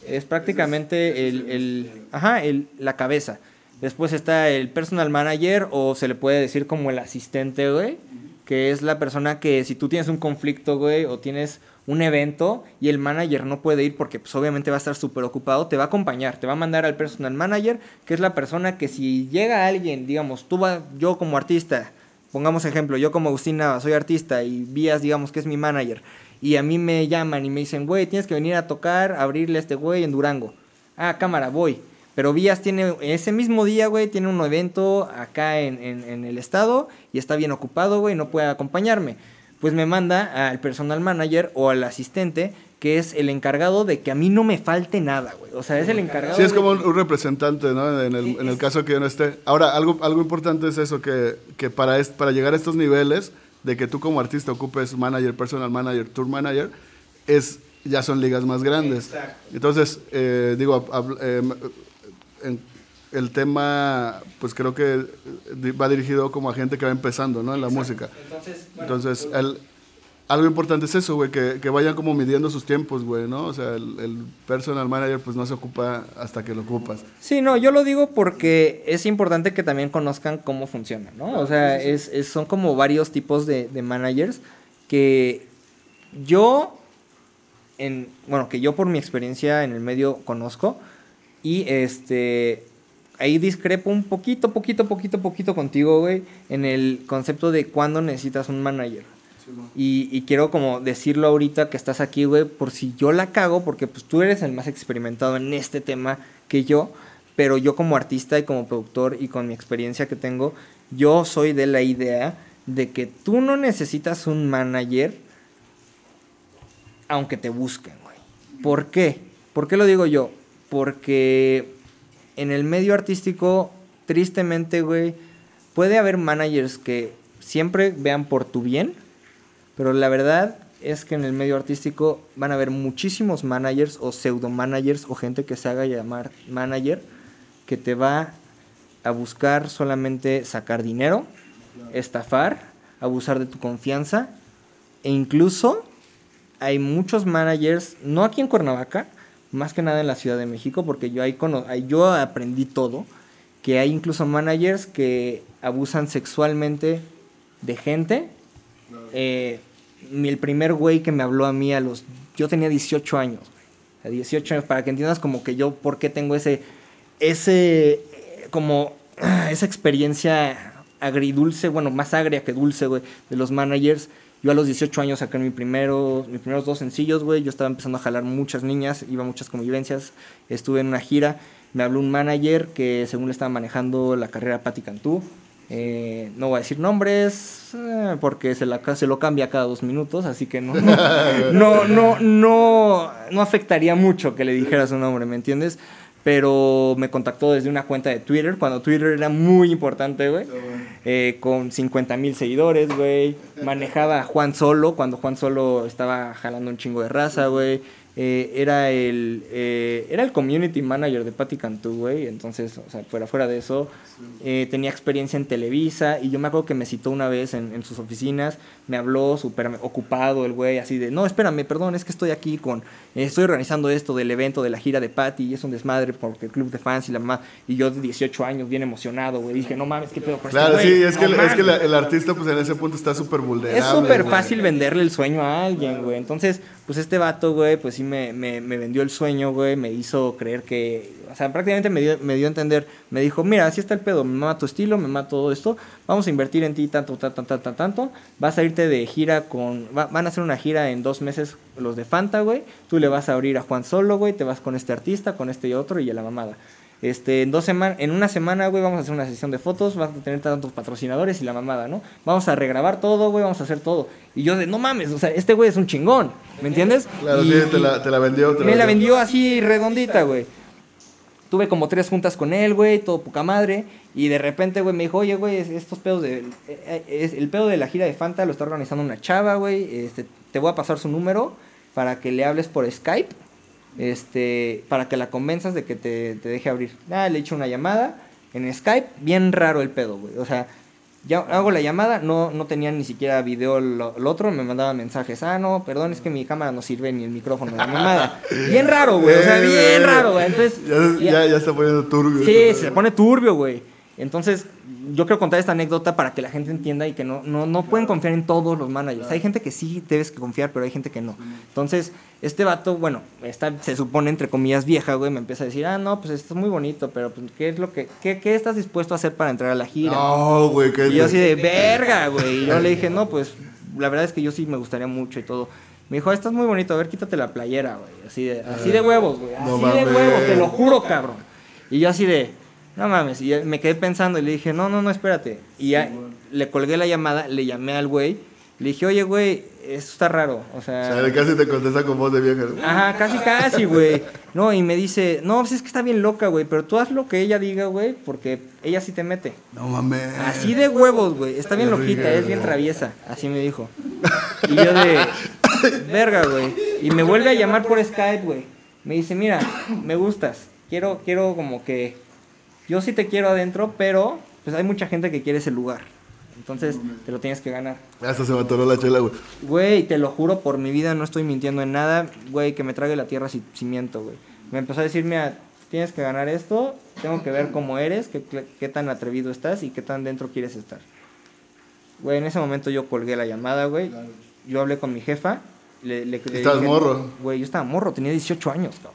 Speaker 1: Es prácticamente el, el ajá, el, la cabeza. Después está el personal manager o se le puede decir como el asistente, güey, que es la persona que si tú tienes un conflicto, güey, o tienes un evento y el manager no puede ir porque pues obviamente va a estar súper ocupado, te va a acompañar, te va a mandar al personal manager, que es la persona que si llega alguien, digamos, tú vas, yo como artista, pongamos ejemplo, yo como Agustina soy artista y Vías, digamos que es mi manager, y a mí me llaman y me dicen, güey, tienes que venir a tocar, abrirle a este güey en Durango. Ah, cámara, voy. Pero Vías tiene, ese mismo día, güey, tiene un evento acá en, en, el estado y está bien ocupado, güey, no puede acompañarme. Pues me manda al personal manager o al asistente que es el encargado de que a mí no me falte nada, güey. O sea, es el encargado.
Speaker 2: Sí, es como un, representante, ¿no? En el, en el caso que yo no esté. Ahora, algo, algo importante es eso, que, que para, para llegar a estos niveles, de que tú como artista ocupes manager, personal manager, tour manager, es, ya son ligas más grandes. Exacto. Entonces, eh, digo, eh, el tema, pues creo que va dirigido como a gente que va empezando, ¿no? En la música. Entonces, Entonces el algo importante es eso, güey, que, que, vayan como midiendo sus tiempos, güey, ¿no? O sea, el, personal manager pues no se ocupa hasta que lo ocupas.
Speaker 1: Sí, no, yo lo digo porque es importante que también conozcan cómo funciona, ¿no? O sea, Es, es, son como varios tipos de, de, managers que yo, en, bueno, que yo por mi experiencia en el medio conozco y este... Ahí discrepo un poquito, poquito, poquito, poquito contigo, güey, en el concepto de cuándo necesitas un manager. Y, quiero como decirlo ahorita que estás aquí, güey, por si yo la cago, porque pues tú eres el más experimentado en este tema que yo, pero yo como artista y como productor y con mi experiencia que tengo, yo soy de la idea de que tú no necesitas un manager aunque te busquen, güey. ¿Por qué? ¿Por qué lo digo yo? Porque en el medio artístico, tristemente, güey, puede haber managers que siempre vean por tu bien, pero la verdad es que en el medio artístico van a haber muchísimos managers o pseudo managers o gente que se haga llamar manager que te va a buscar solamente sacar dinero, estafar, abusar de tu confianza e incluso hay muchos managers, no aquí en Cuernavaca, más que nada en la Ciudad de México, porque yo ahí, yo aprendí todo, que hay incluso managers que abusan sexualmente de gente eh, el primer güey que me habló a mí a los... Yo tenía 18 años, A 18 años, para que entiendas como que yo, ¿por qué tengo ese... Ese... Como... Esa experiencia agridulce, bueno, más agria que dulce, güey, de los managers. Yo a los 18 años saqué mi primero, mis primeros dos sencillos, güey. Yo estaba empezando a jalar muchas niñas, iba a muchas convivencias. Estuve en una gira. Me habló un manager que según le estaba manejando la carrera Patti Cantú. Eh, no voy a decir nombres eh, porque se, la, se lo cambia cada dos minutos, así que no no, no, no, no, afectaría mucho que le dijera su nombre, ¿me entiendes? Pero me contactó desde una cuenta de Twitter, cuando Twitter era muy importante, güey. Eh, con 50 mil seguidores, güey. Manejaba a Juan Solo, cuando Juan Solo estaba jalando un chingo de raza, güey. Eh, era, el, eh, era el community manager de Patti Cantú, güey. Entonces, o sea, fuera, fuera de eso, eh, tenía experiencia en Televisa. Y yo me acuerdo que me citó una vez en, en sus oficinas. Me habló súper ocupado el güey, así de: No, espérame, perdón, es que estoy aquí con. estoy organizando esto del evento de la gira de Patti. Y es un desmadre porque el club de fans y la mamá. Y yo de 18 años, bien emocionado, güey. Dije: No mames, qué pedo. con este
Speaker 2: Claro,
Speaker 1: güey?
Speaker 2: sí, es que,
Speaker 1: No
Speaker 2: el- es que
Speaker 1: mames".
Speaker 2: la- el artista, pues en ese punto está súper vulnerable.
Speaker 1: Es súper
Speaker 2: güey.
Speaker 1: fácil venderle el sueño a alguien, güey. Entonces, pues este vato, güey, pues sí me, me, me vendió el sueño, güey. Me hizo creer que. O sea, prácticamente me dio, me dio a entender. Me dijo, mira, así está el pedo. Me mama tu estilo, me mama todo esto. Vamos a invertir en ti tanto, tanto, tanto, tanto. Vas a irte de gira con. va- van a hacer una gira en dos meses los de Fanta, güey. Tú le vas a abrir a Juan Solo, güey. Te vas con este artista, con este y otro y a la mamada. Este, en dos semanas, en una semana, güey, vamos a hacer una sesión de fotos, vas a tener tantos patrocinadores y la mamada, ¿no? Vamos a regrabar todo, güey, vamos a hacer todo. Y yo de, no mames, o sea, este güey es un chingón, ¿me entiendes?
Speaker 2: Claro,
Speaker 1: Y-
Speaker 2: sí, te la, te la vendió. te
Speaker 1: me la vendió así redondita, güey. Tuve como tres juntas con él, güey, todo poca madre. Y de repente, güey, me dijo, oye, güey, es- estos pedos de... eh, eh, es- el pedo de la gira de Fanta lo está organizando una chava, güey. Este, te voy a pasar su número para que le hables por Skype. Este, para que la convenzas de que te, te deje abrir. Ah, le he hecho una llamada en Skype. Bien raro el pedo, güey. O sea, ya hago la llamada, no, no tenía ni siquiera video lo, lo otro, me mandaba mensajes, ah, no, perdón, es que mi cámara no sirve ni el micrófono, la mamada. Bien raro, güey, o sea, bien raro, güey. Entonces,
Speaker 2: Ya,
Speaker 1: ya-
Speaker 2: ya, ya está poniendo turbio.
Speaker 1: sí, se pone turbio, güey. Entonces, yo quiero contar esta anécdota para que la gente entienda y que no, no, no pueden confiar en todos los managers. Hay gente que sí debes que confiar, pero hay gente que no. Entonces, este vato, bueno, está, se supone entre comillas vieja, güey, me empieza a decir, ah, no, pues esto es muy bonito, pero pues, ¿qué es lo que, qué, qué estás dispuesto a hacer para entrar a la gira?
Speaker 2: No, güey, qué
Speaker 1: Y yo así de verga, güey. Y yo le dije, no, pues la verdad es que yo sí me gustaría mucho y todo. Me dijo, estás muy bonito, a ver, quítate la playera, güey. Así de, así de huevos, güey. Así
Speaker 2: No
Speaker 1: de
Speaker 2: mames.
Speaker 1: huevos, te lo juro, cabrón. Y yo así de, no mames. Y me quedé pensando y le dije, no, no, no, espérate. Y ya le colgué la llamada, le llamé al güey. Le dije, oye, güey, esto está raro. O
Speaker 2: O
Speaker 1: sea,
Speaker 2: sea, casi te contesta con voz de vieja.
Speaker 1: Ajá, casi, casi, güey. No, y me dice, no, pues es que está bien loca, güey, pero tú haz lo que ella diga, güey, porque ella sí te mete.
Speaker 2: No mames.
Speaker 1: Así de huevos, güey. Está bien loquita, es bien traviesa. Así me dijo. Y yo de. Verga, güey. Y me vuelve a llamar por Skype, güey. Me dice, mira, me gustas. Quiero, quiero como que. Yo sí te quiero adentro, pero pues hay mucha gente que quiere ese lugar. Entonces te lo tienes que ganar.
Speaker 2: Hasta se me atoró la chela, güey.
Speaker 1: Güey, te lo juro por mi vida, no estoy mintiendo en nada. Güey, que me trague la tierra si, si miento, güey. Me empezó a decir, mira, tienes que ganar esto, tengo que ver cómo eres, qué, tan atrevido estás y qué tan dentro quieres estar. Güey, en ese momento yo colgué la llamada, güey. Yo hablé con mi jefa. Le, le, le
Speaker 2: Estabas
Speaker 1: dije-
Speaker 2: morro.
Speaker 1: Güey, yo estaba morro, tenía 18 años, cabrón.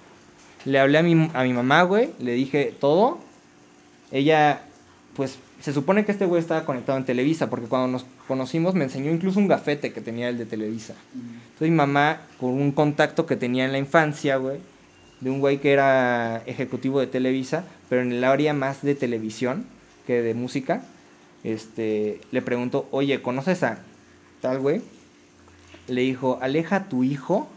Speaker 1: Le hablé a mi, a mi mamá, güey, le dije todo. Ella, pues, se supone que este güey estaba conectado en Televisa, porque cuando nos conocimos me enseñó incluso un gafete que tenía el de Televisa. Entonces mi mamá, con un contacto que tenía en la infancia, güey, de un güey que era ejecutivo de Televisa, pero en el área más de televisión que de música, este, le preguntó, oye, ¿conoces a tal güey? Le dijo, aleja a tu hijo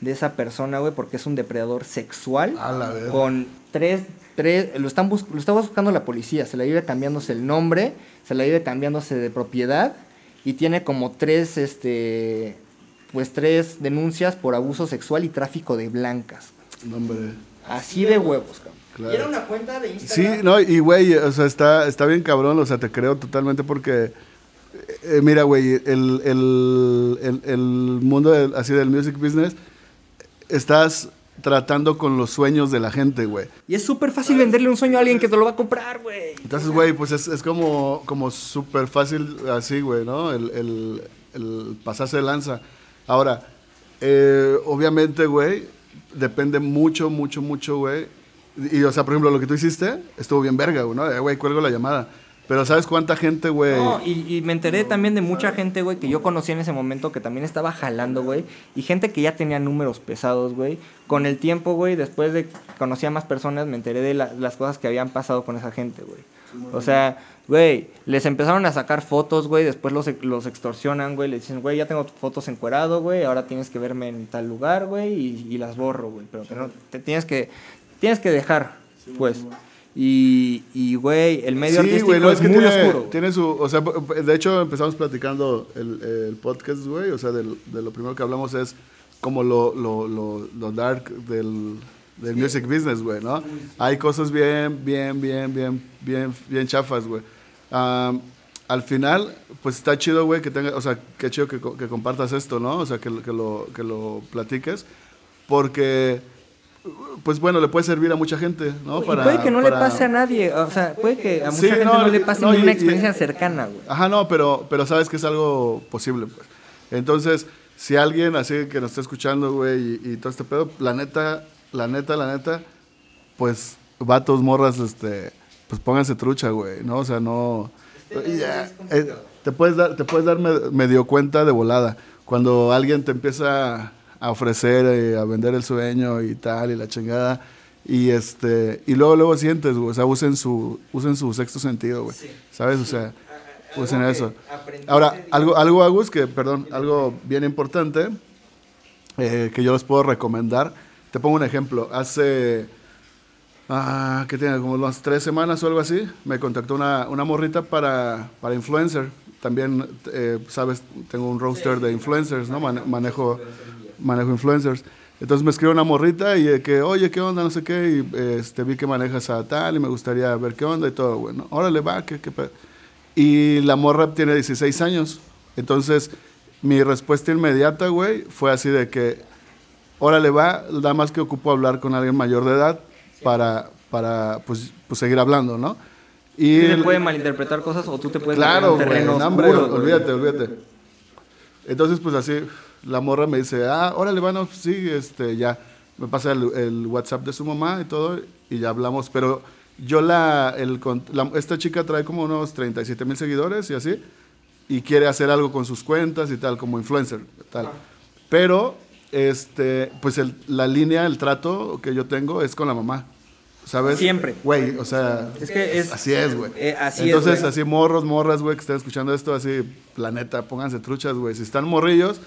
Speaker 1: de esa persona, güey, porque es un depredador sexual
Speaker 2: A la
Speaker 1: con tres, tres lo, están bus- lo estaba buscando la policía, se la vive cambiándose el nombre, se la vive cambiándose de propiedad y tiene como tres, este, pues tres denuncias por abuso sexual y tráfico de blancas.
Speaker 2: No, hombre.
Speaker 1: Así de huevos, cabrón.
Speaker 2: Claro.
Speaker 1: Y era una cuenta de
Speaker 2: Sí,
Speaker 1: Instagram.
Speaker 2: no, y güey, o sea, está, está bien cabrón, o sea, te creo totalmente porque, eh, mira, güey, el, el, el, el mundo del- así del music business, estás tratando con los sueños de la gente, güey.
Speaker 1: Y es súper fácil venderle un sueño a alguien que te lo va a comprar, güey.
Speaker 2: Entonces, güey, pues es, es como, como súper fácil así, güey, ¿no? El, el, el pasarse de lanza. Ahora, eh, obviamente, güey, depende mucho, mucho, mucho, güey. Y, o sea, por ejemplo, lo que tú hiciste estuvo bien verga, güey, ¿no? Eh, Güey, cuelgo la llamada. Pero ¿sabes cuánta gente, güey?
Speaker 1: No, y, y me enteré también de mucha gente, güey, que yo conocí en ese momento que también estaba jalando, güey. Y gente que ya tenía números pesados, güey. Con el tiempo, güey, después de que conocí a más personas, me enteré de la- las cosas que habían pasado con esa gente, güey. O sea, güey, les empezaron a sacar fotos, güey, después los, los extorsionan, güey. Le dicen, güey, ya tengo fotos encuerado, güey, ahora tienes que verme en tal lugar, güey, y, y las borro, güey. Pero que no, te tienes que, tienes que dejar, pues. Y, y, güey, el medio
Speaker 2: sí,
Speaker 1: artístico
Speaker 2: güey, no,
Speaker 1: es,
Speaker 2: es que
Speaker 1: muy
Speaker 2: tiene,
Speaker 1: oscuro.
Speaker 2: tiene su, o sea, de hecho empezamos platicando el, el podcast, güey, o sea, del- de lo primero que hablamos es como lo, lo, lo, lo dark del, del music business, güey, ¿no? Hay cosas bien, bien, bien, bien, bien, bien chafas, güey. Am, al final, pues está chido, güey, que tenga, o sea, qué chido que, que compartas esto, ¿no? O sea, que, que, lo, que lo platiques, porque, pues bueno, le puede servir a mucha gente, ¿no?
Speaker 1: y puede que no
Speaker 2: para-
Speaker 1: le pase a nadie, o sea, puede que a mucha
Speaker 2: Sí,
Speaker 1: gente
Speaker 2: no,
Speaker 1: no, le pase
Speaker 2: no,
Speaker 1: ni
Speaker 2: y-
Speaker 1: una
Speaker 2: y-
Speaker 1: experiencia cercana, güey.
Speaker 2: Ajá, no, pero, pero sabes que es algo posible, pues. Entonces, si alguien así que nos está escuchando, güey, y, y todo este pedo, la neta, la neta, la neta, pues, vatos, morras, este, pues pónganse trucha, güey, ¿no? O sea, no... ya, eh, te puedes dar, te puedes dar me- medio cuenta de volada. Cuando alguien te empieza a ofrecer, eh, a vender el sueño y tal, y la chingada, y este, y luego, luego sientes, güey, o sea, usen su, usen su sexto sentido, güey, ¿sabes? O sea, usen eso. Ahora, algo, algo, Agus, que, perdón, algo bien importante eh, que yo les puedo recomendar. Te pongo un ejemplo. Hace, ah, ¿qué tiene? Como unas tres semanas o algo así, me contactó una, una morrita para, para influencer. También, eh, sabes, tengo un roster de influencers, ¿no? Mane- manejo, manejo influencers. Entonces me escribe una morrita y de que, oye, ¿qué onda? No sé qué. Y este, vi que manejas a tal y me gustaría ver qué onda y todo. Bueno, órale, va, qué, qué. Y la morra tiene 16 años. Entonces, mi respuesta inmediata, güey, fue así de que, órale, va, nada más que ocupo hablar con alguien mayor de edad para, para pues, pues seguir hablando, ¿no? Y
Speaker 1: Sí, se puede malinterpretar cosas o tú te puedes
Speaker 2: Claro,
Speaker 1: en terrenos oscuros,
Speaker 2: olvídate, olvídate. Entonces, pues así, la morra me dice, ah, órale, bueno, sí, este, ya. Me pasa el, el WhatsApp de su mamá y todo, y ya hablamos. Pero yo la, el, la- esta chica trae como unos 37 mil seguidores y así, y quiere hacer algo con sus cuentas y tal, como influencer, tal. Pero, este, pues el- la línea, el trato que yo tengo es con la mamá, ¿sabes?
Speaker 1: Siempre.
Speaker 2: Güey, o sea,
Speaker 1: Es que es...
Speaker 2: Así es, güey.
Speaker 1: Eh, así
Speaker 2: Entonces,
Speaker 1: es,
Speaker 2: así morros, morras, güey, que estén escuchando esto, así, planeta, pónganse truchas, güey. Si están morrillos,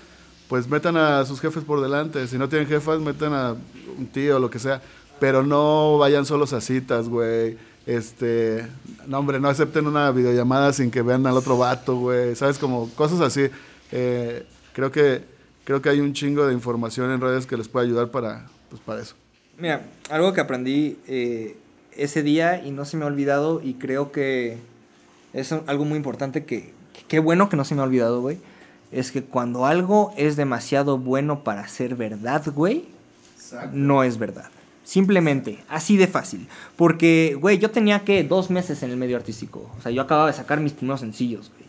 Speaker 2: pues metan a sus jefes por delante. Si no tienen jefas, metan a un tío, lo que sea. Pero no vayan solos a citas, güey. Este, no, hombre, no acepten una videollamada sin que vean al otro vato, güey. ¿Sabes? Como cosas así. Eh, creo que creo que hay un chingo de información en redes que les puede ayudar para, pues, para eso.
Speaker 1: Mira, algo que aprendí eh, ese día y no se me ha olvidado y creo que es algo muy importante que- qué bueno que no se me ha olvidado, güey. Es que cuando algo es demasiado bueno para ser verdad, güey, no es verdad. Simplemente, así de fácil. Porque, güey, yo tenía que dos meses en el medio artístico. O sea, yo acababa de sacar mis primeros sencillos, güey.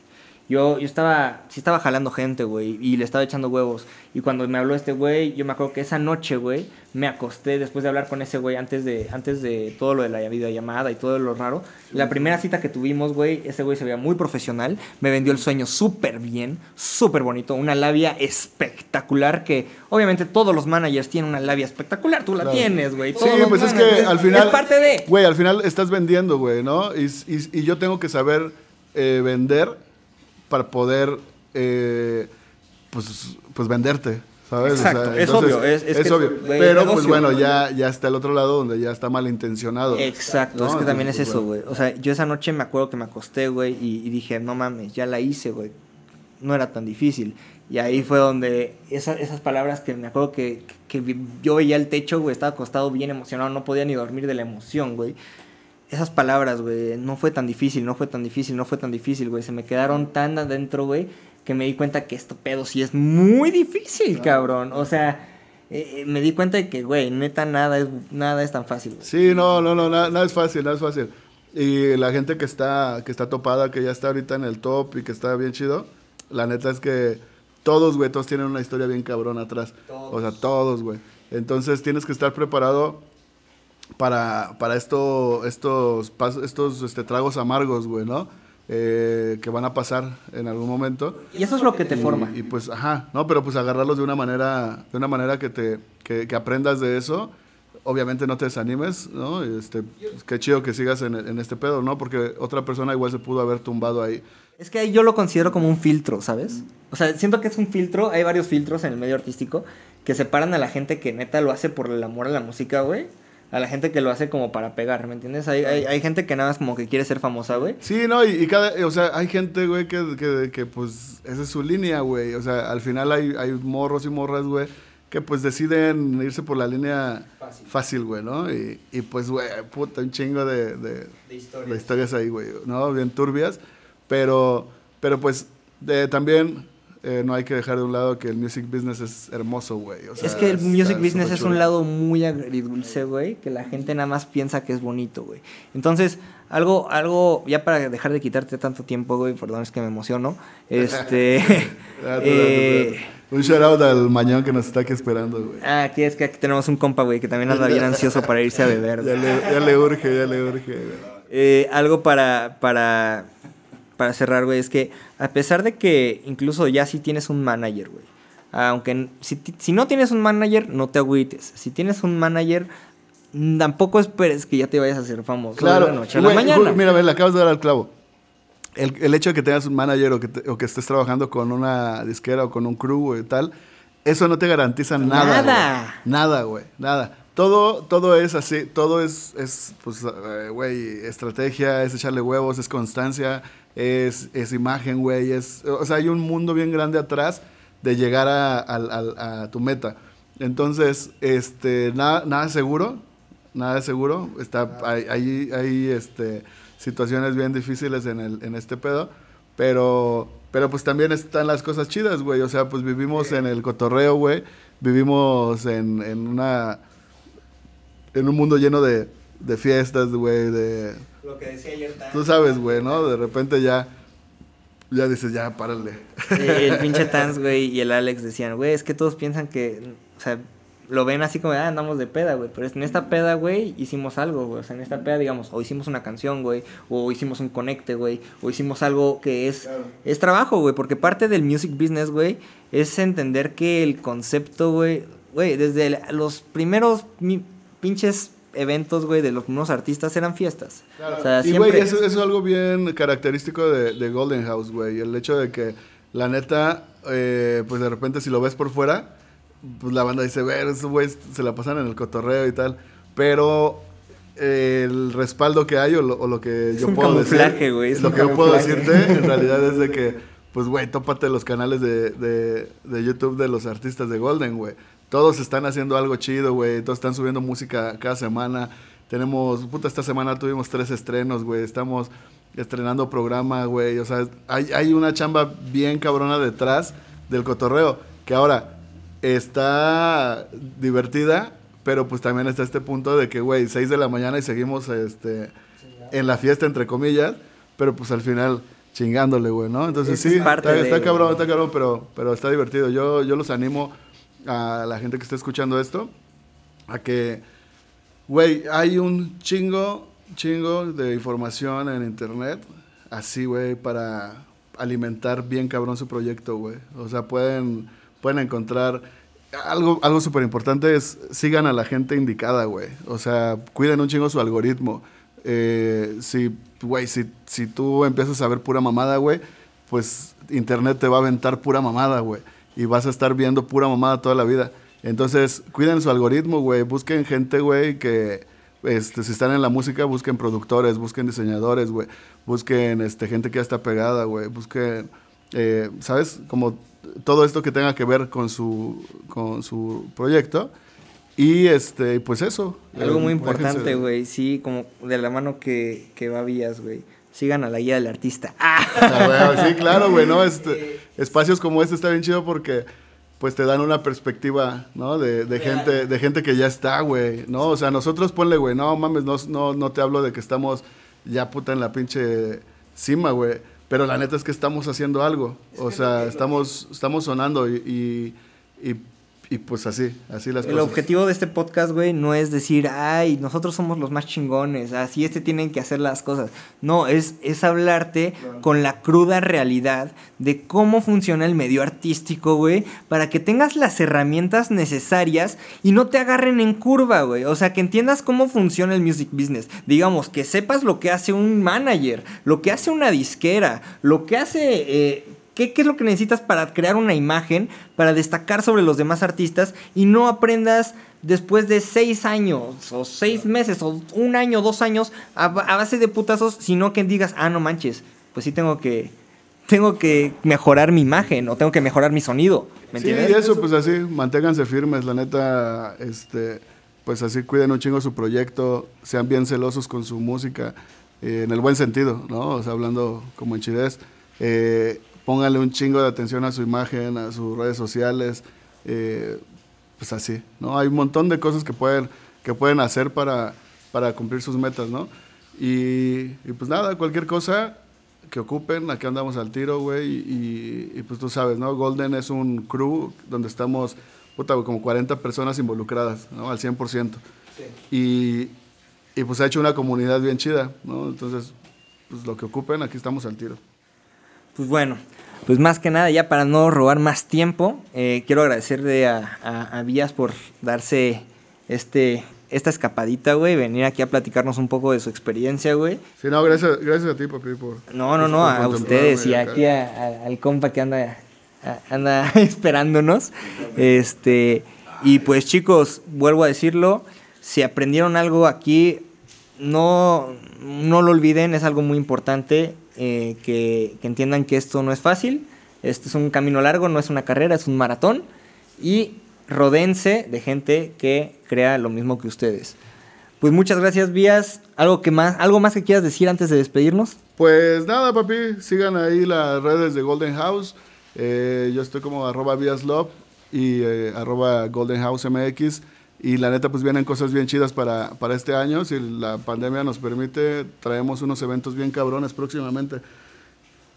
Speaker 1: Yo, yo estaba, sí estaba jalando gente, güey, y le estaba echando huevos. Y cuando me habló este güey, yo me acuerdo que esa noche, güey, me acosté después de hablar con ese güey antes de, antes de todo lo de la videollamada y todo lo raro. La primera cita que tuvimos, güey, ese güey se veía muy profesional. Me vendió el sueño súper bien, súper bonito. Una labia espectacular que, obviamente, todos los managers tienen una labia espectacular. Tú la
Speaker 2: Claro.
Speaker 1: tienes, güey.
Speaker 2: Sí, pues es que al final.
Speaker 1: Es parte de...
Speaker 2: Güey, al final estás vendiendo, güey, ¿no? Y, y- y yo tengo que saber eh, vender para poder, eh, pues, pues venderte, ¿sabes?
Speaker 1: Exacto, es obvio, es- es que-
Speaker 2: obvio. Pero,
Speaker 1: es
Speaker 2: pues bueno, ya, ya está el otro lado donde ya está malintencionado.
Speaker 1: Exacto,
Speaker 2: ¿no?
Speaker 1: es que también es
Speaker 2: Entonces,
Speaker 1: eso,
Speaker 2: pues,
Speaker 1: güey. O sea, yo esa noche me acuerdo que me acosté, güey, y, y dije, no mames, ya la hice, güey. No era tan difícil. Y ahí fue donde esa- esas palabras que me acuerdo que, que yo veía el techo, güey, estaba acostado bien emocionado, no podía ni dormir de la emoción, güey. Esas palabras, güey, no fue tan difícil, no fue tan difícil, no fue tan difícil, güey. Se me quedaron tan adentro, güey, que me di cuenta que esto pedo sí es muy difícil, cabrón. O sea, eh, eh, me di cuenta de que, güey, neta, nada es, nada es tan fácil.
Speaker 2: Sí, no, no, no, nada, nada es fácil, nada es fácil. Y la gente que está, que está topada, que ya está ahorita en el top y que está bien chido, la neta es que todos, güey, todos tienen una historia bien cabrón atrás. O sea, todos, güey. Entonces tienes que estar preparado para, para esto, estos, estos este, tragos amargos, güey, ¿no? Eh, que van a pasar en algún momento.
Speaker 1: Y eso es lo que te
Speaker 2: Y-
Speaker 1: forma.
Speaker 2: Y, pues, ajá, no, pero pues agarrarlos de una manera, de una manera que te, que, que aprendas de eso. Obviamente no te desanimes, ¿no? Este, pues, qué chido que sigas en, en este pedo, ¿no? Porque otra persona igual se pudo haber tumbado ahí.
Speaker 1: Es que ahí yo lo considero como un filtro, ¿sabes? O sea, siento que es un filtro, hay varios filtros en el medio artístico que separan a la gente que neta lo hace por el amor a la música, güey, a la gente que lo hace como para pegar, ¿me entiendes? Hay, hay, hay gente que nada más como que quiere ser famosa, güey.
Speaker 2: Sí, no, y, y cada, o sea, hay gente, güey, que, que, que, pues esa es su línea, güey. O sea, al final hay, hay morros y morras, güey, que pues deciden irse por la línea fácil, güey, ¿no? Y, y pues, güey, puta, un chingo de, de,
Speaker 1: historias.
Speaker 2: historias ahí, güey, ¿no? Bien turbias, pero, pero pues de, también eh, no hay que dejar de un lado que el music business es hermoso, güey. O sea,
Speaker 1: es que el music business es un lado muy agridulce, güey, que la gente nada más piensa que es bonito, güey. Entonces, algo, algo, ya para dejar de quitarte tanto tiempo, güey, perdón, es que me emociono. Este.
Speaker 2: Date,
Speaker 1: eh.
Speaker 2: Un shout out al mañón que nos está aquí esperando, güey.
Speaker 1: ah, aquí es que aquí tenemos un compa, güey, que también anda bien ansioso para irse a beber,
Speaker 2: Ya le, ya le urge, ya le urge, güey.
Speaker 1: Eh, algo para, para, para cerrar, güey, es que a pesar de que incluso ya si tienes un manager, güey, aunque si, si no tienes un manager, no te agüites. Si tienes un manager, mm, tampoco esperes que ya te vayas a hacer famoso
Speaker 2: Claro,
Speaker 1: de la noche a la
Speaker 2: güey,
Speaker 1: mañana.
Speaker 2: güey, mira, ve, le acabas de dar al clavo. El, el hecho de que tengas un manager o que, te- o que estés trabajando con una disquera o con un crew y tal, eso no te garantiza nada.
Speaker 1: Nada.
Speaker 2: güey. Nada, güey, nada. Todo, todo es así, todo es, es pues, eh, güey, estrategia, es echarle huevos, es constancia, es, es imagen, güey, es, o sea, hay un mundo bien grande atrás de llegar a, tu meta. Entonces, este, nada, nada seguro, nada seguro. Está, hay, hay, hay, este, situaciones bien difíciles en, el, en este pedo, pero, pero pues también están las cosas chidas, güey. O sea, pues vivimos en el cotorreo, güey. Vivimos en, en una, en un mundo lleno de, de fiestas, güey, de...
Speaker 1: Lo que decía ayer
Speaker 2: Tú sabes, güey, ¿no? De repente ya, ya dices, ya, párale.
Speaker 1: El pinche Tans, güey, y el Alex decían, güey, es que todos piensan que, o sea, lo ven así como, ah, andamos de peda, güey. Pero en esta peda, güey, hicimos algo, güey. O sea, en esta peda, digamos, o hicimos una canción, güey, o hicimos un conecte, güey, o hicimos algo que es,
Speaker 2: Claro.
Speaker 1: es trabajo, güey. Porque parte del music business, güey, es entender que el concepto, güey, güey, desde el- los primeros mi- pinches eventos, güey, de los artistas eran fiestas. O sea,
Speaker 2: y,
Speaker 1: siempre...
Speaker 2: güey, eso, eso es algo bien característico de, de Golden House, güey. El hecho de que, la neta, eh, pues de repente si lo ves por fuera, pues la banda dice, ver, esos güeyes se la pasan en el cotorreo y tal. Pero eh, el respaldo que hay o lo, o lo que
Speaker 1: Es
Speaker 2: yo
Speaker 1: un
Speaker 2: puedo decir,
Speaker 1: es
Speaker 2: lo
Speaker 1: un
Speaker 2: que yo puedo decirte en realidad es de que, pues, güey, tópate los canales de, de, de YouTube de los artistas de Golden, güey. Todos están haciendo algo chido, güey. Todos están subiendo música cada semana. Tenemos, puta, esta semana tuvimos tres estrenos, güey. Estamos estrenando programa, güey. O sea, hay, hay una chamba bien cabrona detrás del cotorreo. Que ahora está divertida, pero pues también está este punto de que, güey, 6 de la mañana y seguimos este, en la fiesta, entre comillas. Pero pues al final chingándole, güey, ¿no? Entonces
Speaker 1: Esa
Speaker 2: sí,
Speaker 1: es
Speaker 2: está,
Speaker 1: de,
Speaker 2: está cabrón, está cabrón, pero, pero está divertido. Yo, yo los animo a la gente que esté escuchando esto a que, güey, hay un chingo, chingo de información en internet, así, güey, para alimentar bien cabrón su proyecto, güey. O sea, pueden, pueden encontrar... Algo, algo súper importante es sigan a la gente indicada, güey. O sea, cuiden un chingo su algoritmo. Eh, si, güey, si, si tú empiezas a ver pura mamada, güey, pues internet te va a aventar pura mamada, güey. Y vas a estar viendo pura mamada toda la vida. Entonces, cuiden su algoritmo, güey. Busquen gente, güey, que este, si están en la música, busquen productores, busquen diseñadores, güey. Busquen este, gente que ya está pegada, güey. Busquen, eh, ¿sabes? Como todo esto que tenga que ver con su, con su proyecto. Y este, pues eso.
Speaker 1: Algo
Speaker 2: Eh,
Speaker 1: muy
Speaker 2: déjense-
Speaker 1: importante, güey. Sí, como de la mano que, que va Vías, güey. Sigan a la guía del artista. ¡Ah!
Speaker 2: Ah, sí, claro, güey, ¿no? Este, espacios como este está bien chido porque pues te dan una perspectiva, ¿no? De, de gente, de gente que ya está, güey, ¿no? O sea, nosotros ponle, güey, no mames, no, no, no te hablo de que estamos ya puta en la pinche cima, güey. Pero la neta es que estamos haciendo algo. O sea, estamos, estamos sonando y, y, y, y, pues así, así las
Speaker 1: El
Speaker 2: cosas.
Speaker 1: objetivo de este podcast, güey, no es decir, ay, nosotros somos los más chingones, así este tienen que hacer las cosas. No, es, es hablarte con la cruda realidad de cómo funciona el medio artístico, güey, para que tengas las herramientas necesarias y no te agarren en curva, güey. O sea, que entiendas cómo funciona el music business. Digamos, que sepas lo que hace un manager, lo que hace una disquera, lo que hace... eh, ¿Qué, qué es lo que necesitas para crear una imagen, para destacar sobre los demás artistas y no aprendas después de seis años o seis meses o un año, dos años a, ba- a base de putazos, sino que digas, ah, no manches, pues sí tengo que, tengo que mejorar mi imagen o tengo que mejorar mi sonido. ¿Me
Speaker 2: Sí,
Speaker 1: entiendes?
Speaker 2: y eso, pues así, manténganse firmes, la neta, este, pues así cuiden un chingo su proyecto, sean bien celosos con su música, eh, en el buen sentido, ¿no? O sea, hablando como en chidez, eh, pónganle un chingo de atención a su imagen, a sus redes sociales, eh, pues así, ¿no? Hay un montón de cosas que pueden, que pueden hacer para, para cumplir sus metas, ¿no? Y, y pues nada, cualquier cosa que ocupen, aquí andamos al tiro, güey, y, y, pues tú sabes, ¿no? Golden es un crew donde estamos, puta, como 40 personas involucradas, ¿no? Al 100%. Y, y pues ha hecho una comunidad bien chida, ¿no? Entonces, pues lo que ocupen, aquí estamos al tiro.
Speaker 1: Pues bueno, pues más que nada, ya para no robar más tiempo, eh, quiero agradecerle a, a, a Vías por darse este, esta escapadita, güey, venir aquí a platicarnos un poco de su experiencia, güey.
Speaker 2: Sí, no, gracias, gracias a ti, papi, por...
Speaker 1: No, no, no,
Speaker 2: por
Speaker 1: a ustedes y
Speaker 2: acá.
Speaker 1: aquí a- al compa que anda, anda esperándonos. Este, y pues chicos, vuelvo a decirlo, si aprendieron algo aquí, no, no lo olviden, es algo muy importante, eh, que, entiendan que esto no es fácil, este es un camino largo, no es una carrera, es un maratón, y rodense de gente que crea lo mismo que ustedes. Pues muchas gracias, Vías. ¿Algo, que más, ¿Algo más que quieras decir antes de despedirnos?
Speaker 2: Pues nada, papi, sigan ahí las redes de Golden House. Eh, yo estoy como arroba Viaslove y eh, arroba Golden House MX. Y la neta, pues vienen cosas bien chidas para, para este año. Si la pandemia nos permite, traemos unos eventos bien cabrones próximamente.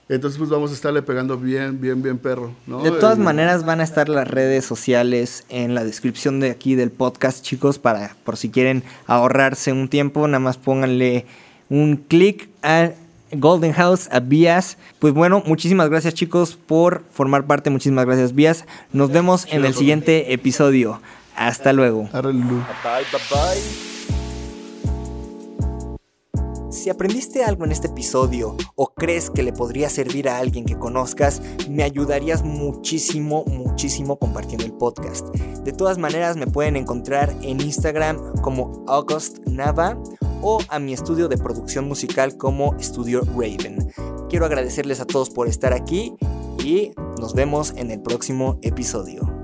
Speaker 2: Entonces, pues vamos a estarle pegando bien, bien, bien perro, ¿no?
Speaker 1: De todas
Speaker 2: Y-
Speaker 1: maneras van a estar las redes sociales en la descripción de aquí del podcast, chicos, para por si quieren ahorrarse un tiempo, nada más pónganle un clic a Golden House, a Vías. Pues bueno, muchísimas gracias chicos por formar parte, muchísimas gracias Vías. Nos vemos en el siguiente episodio. Hasta luego.
Speaker 3: Bye, bye.
Speaker 1: Si aprendiste algo en este episodio o crees que le podría servir a alguien que conozcas, me ayudarías muchísimo, muchísimo compartiendo el podcast. De todas maneras, me pueden encontrar en Instagram como August Nava o a mi estudio de producción musical como Studio Raven. Quiero agradecerles a todos por estar aquí y nos vemos en el próximo episodio.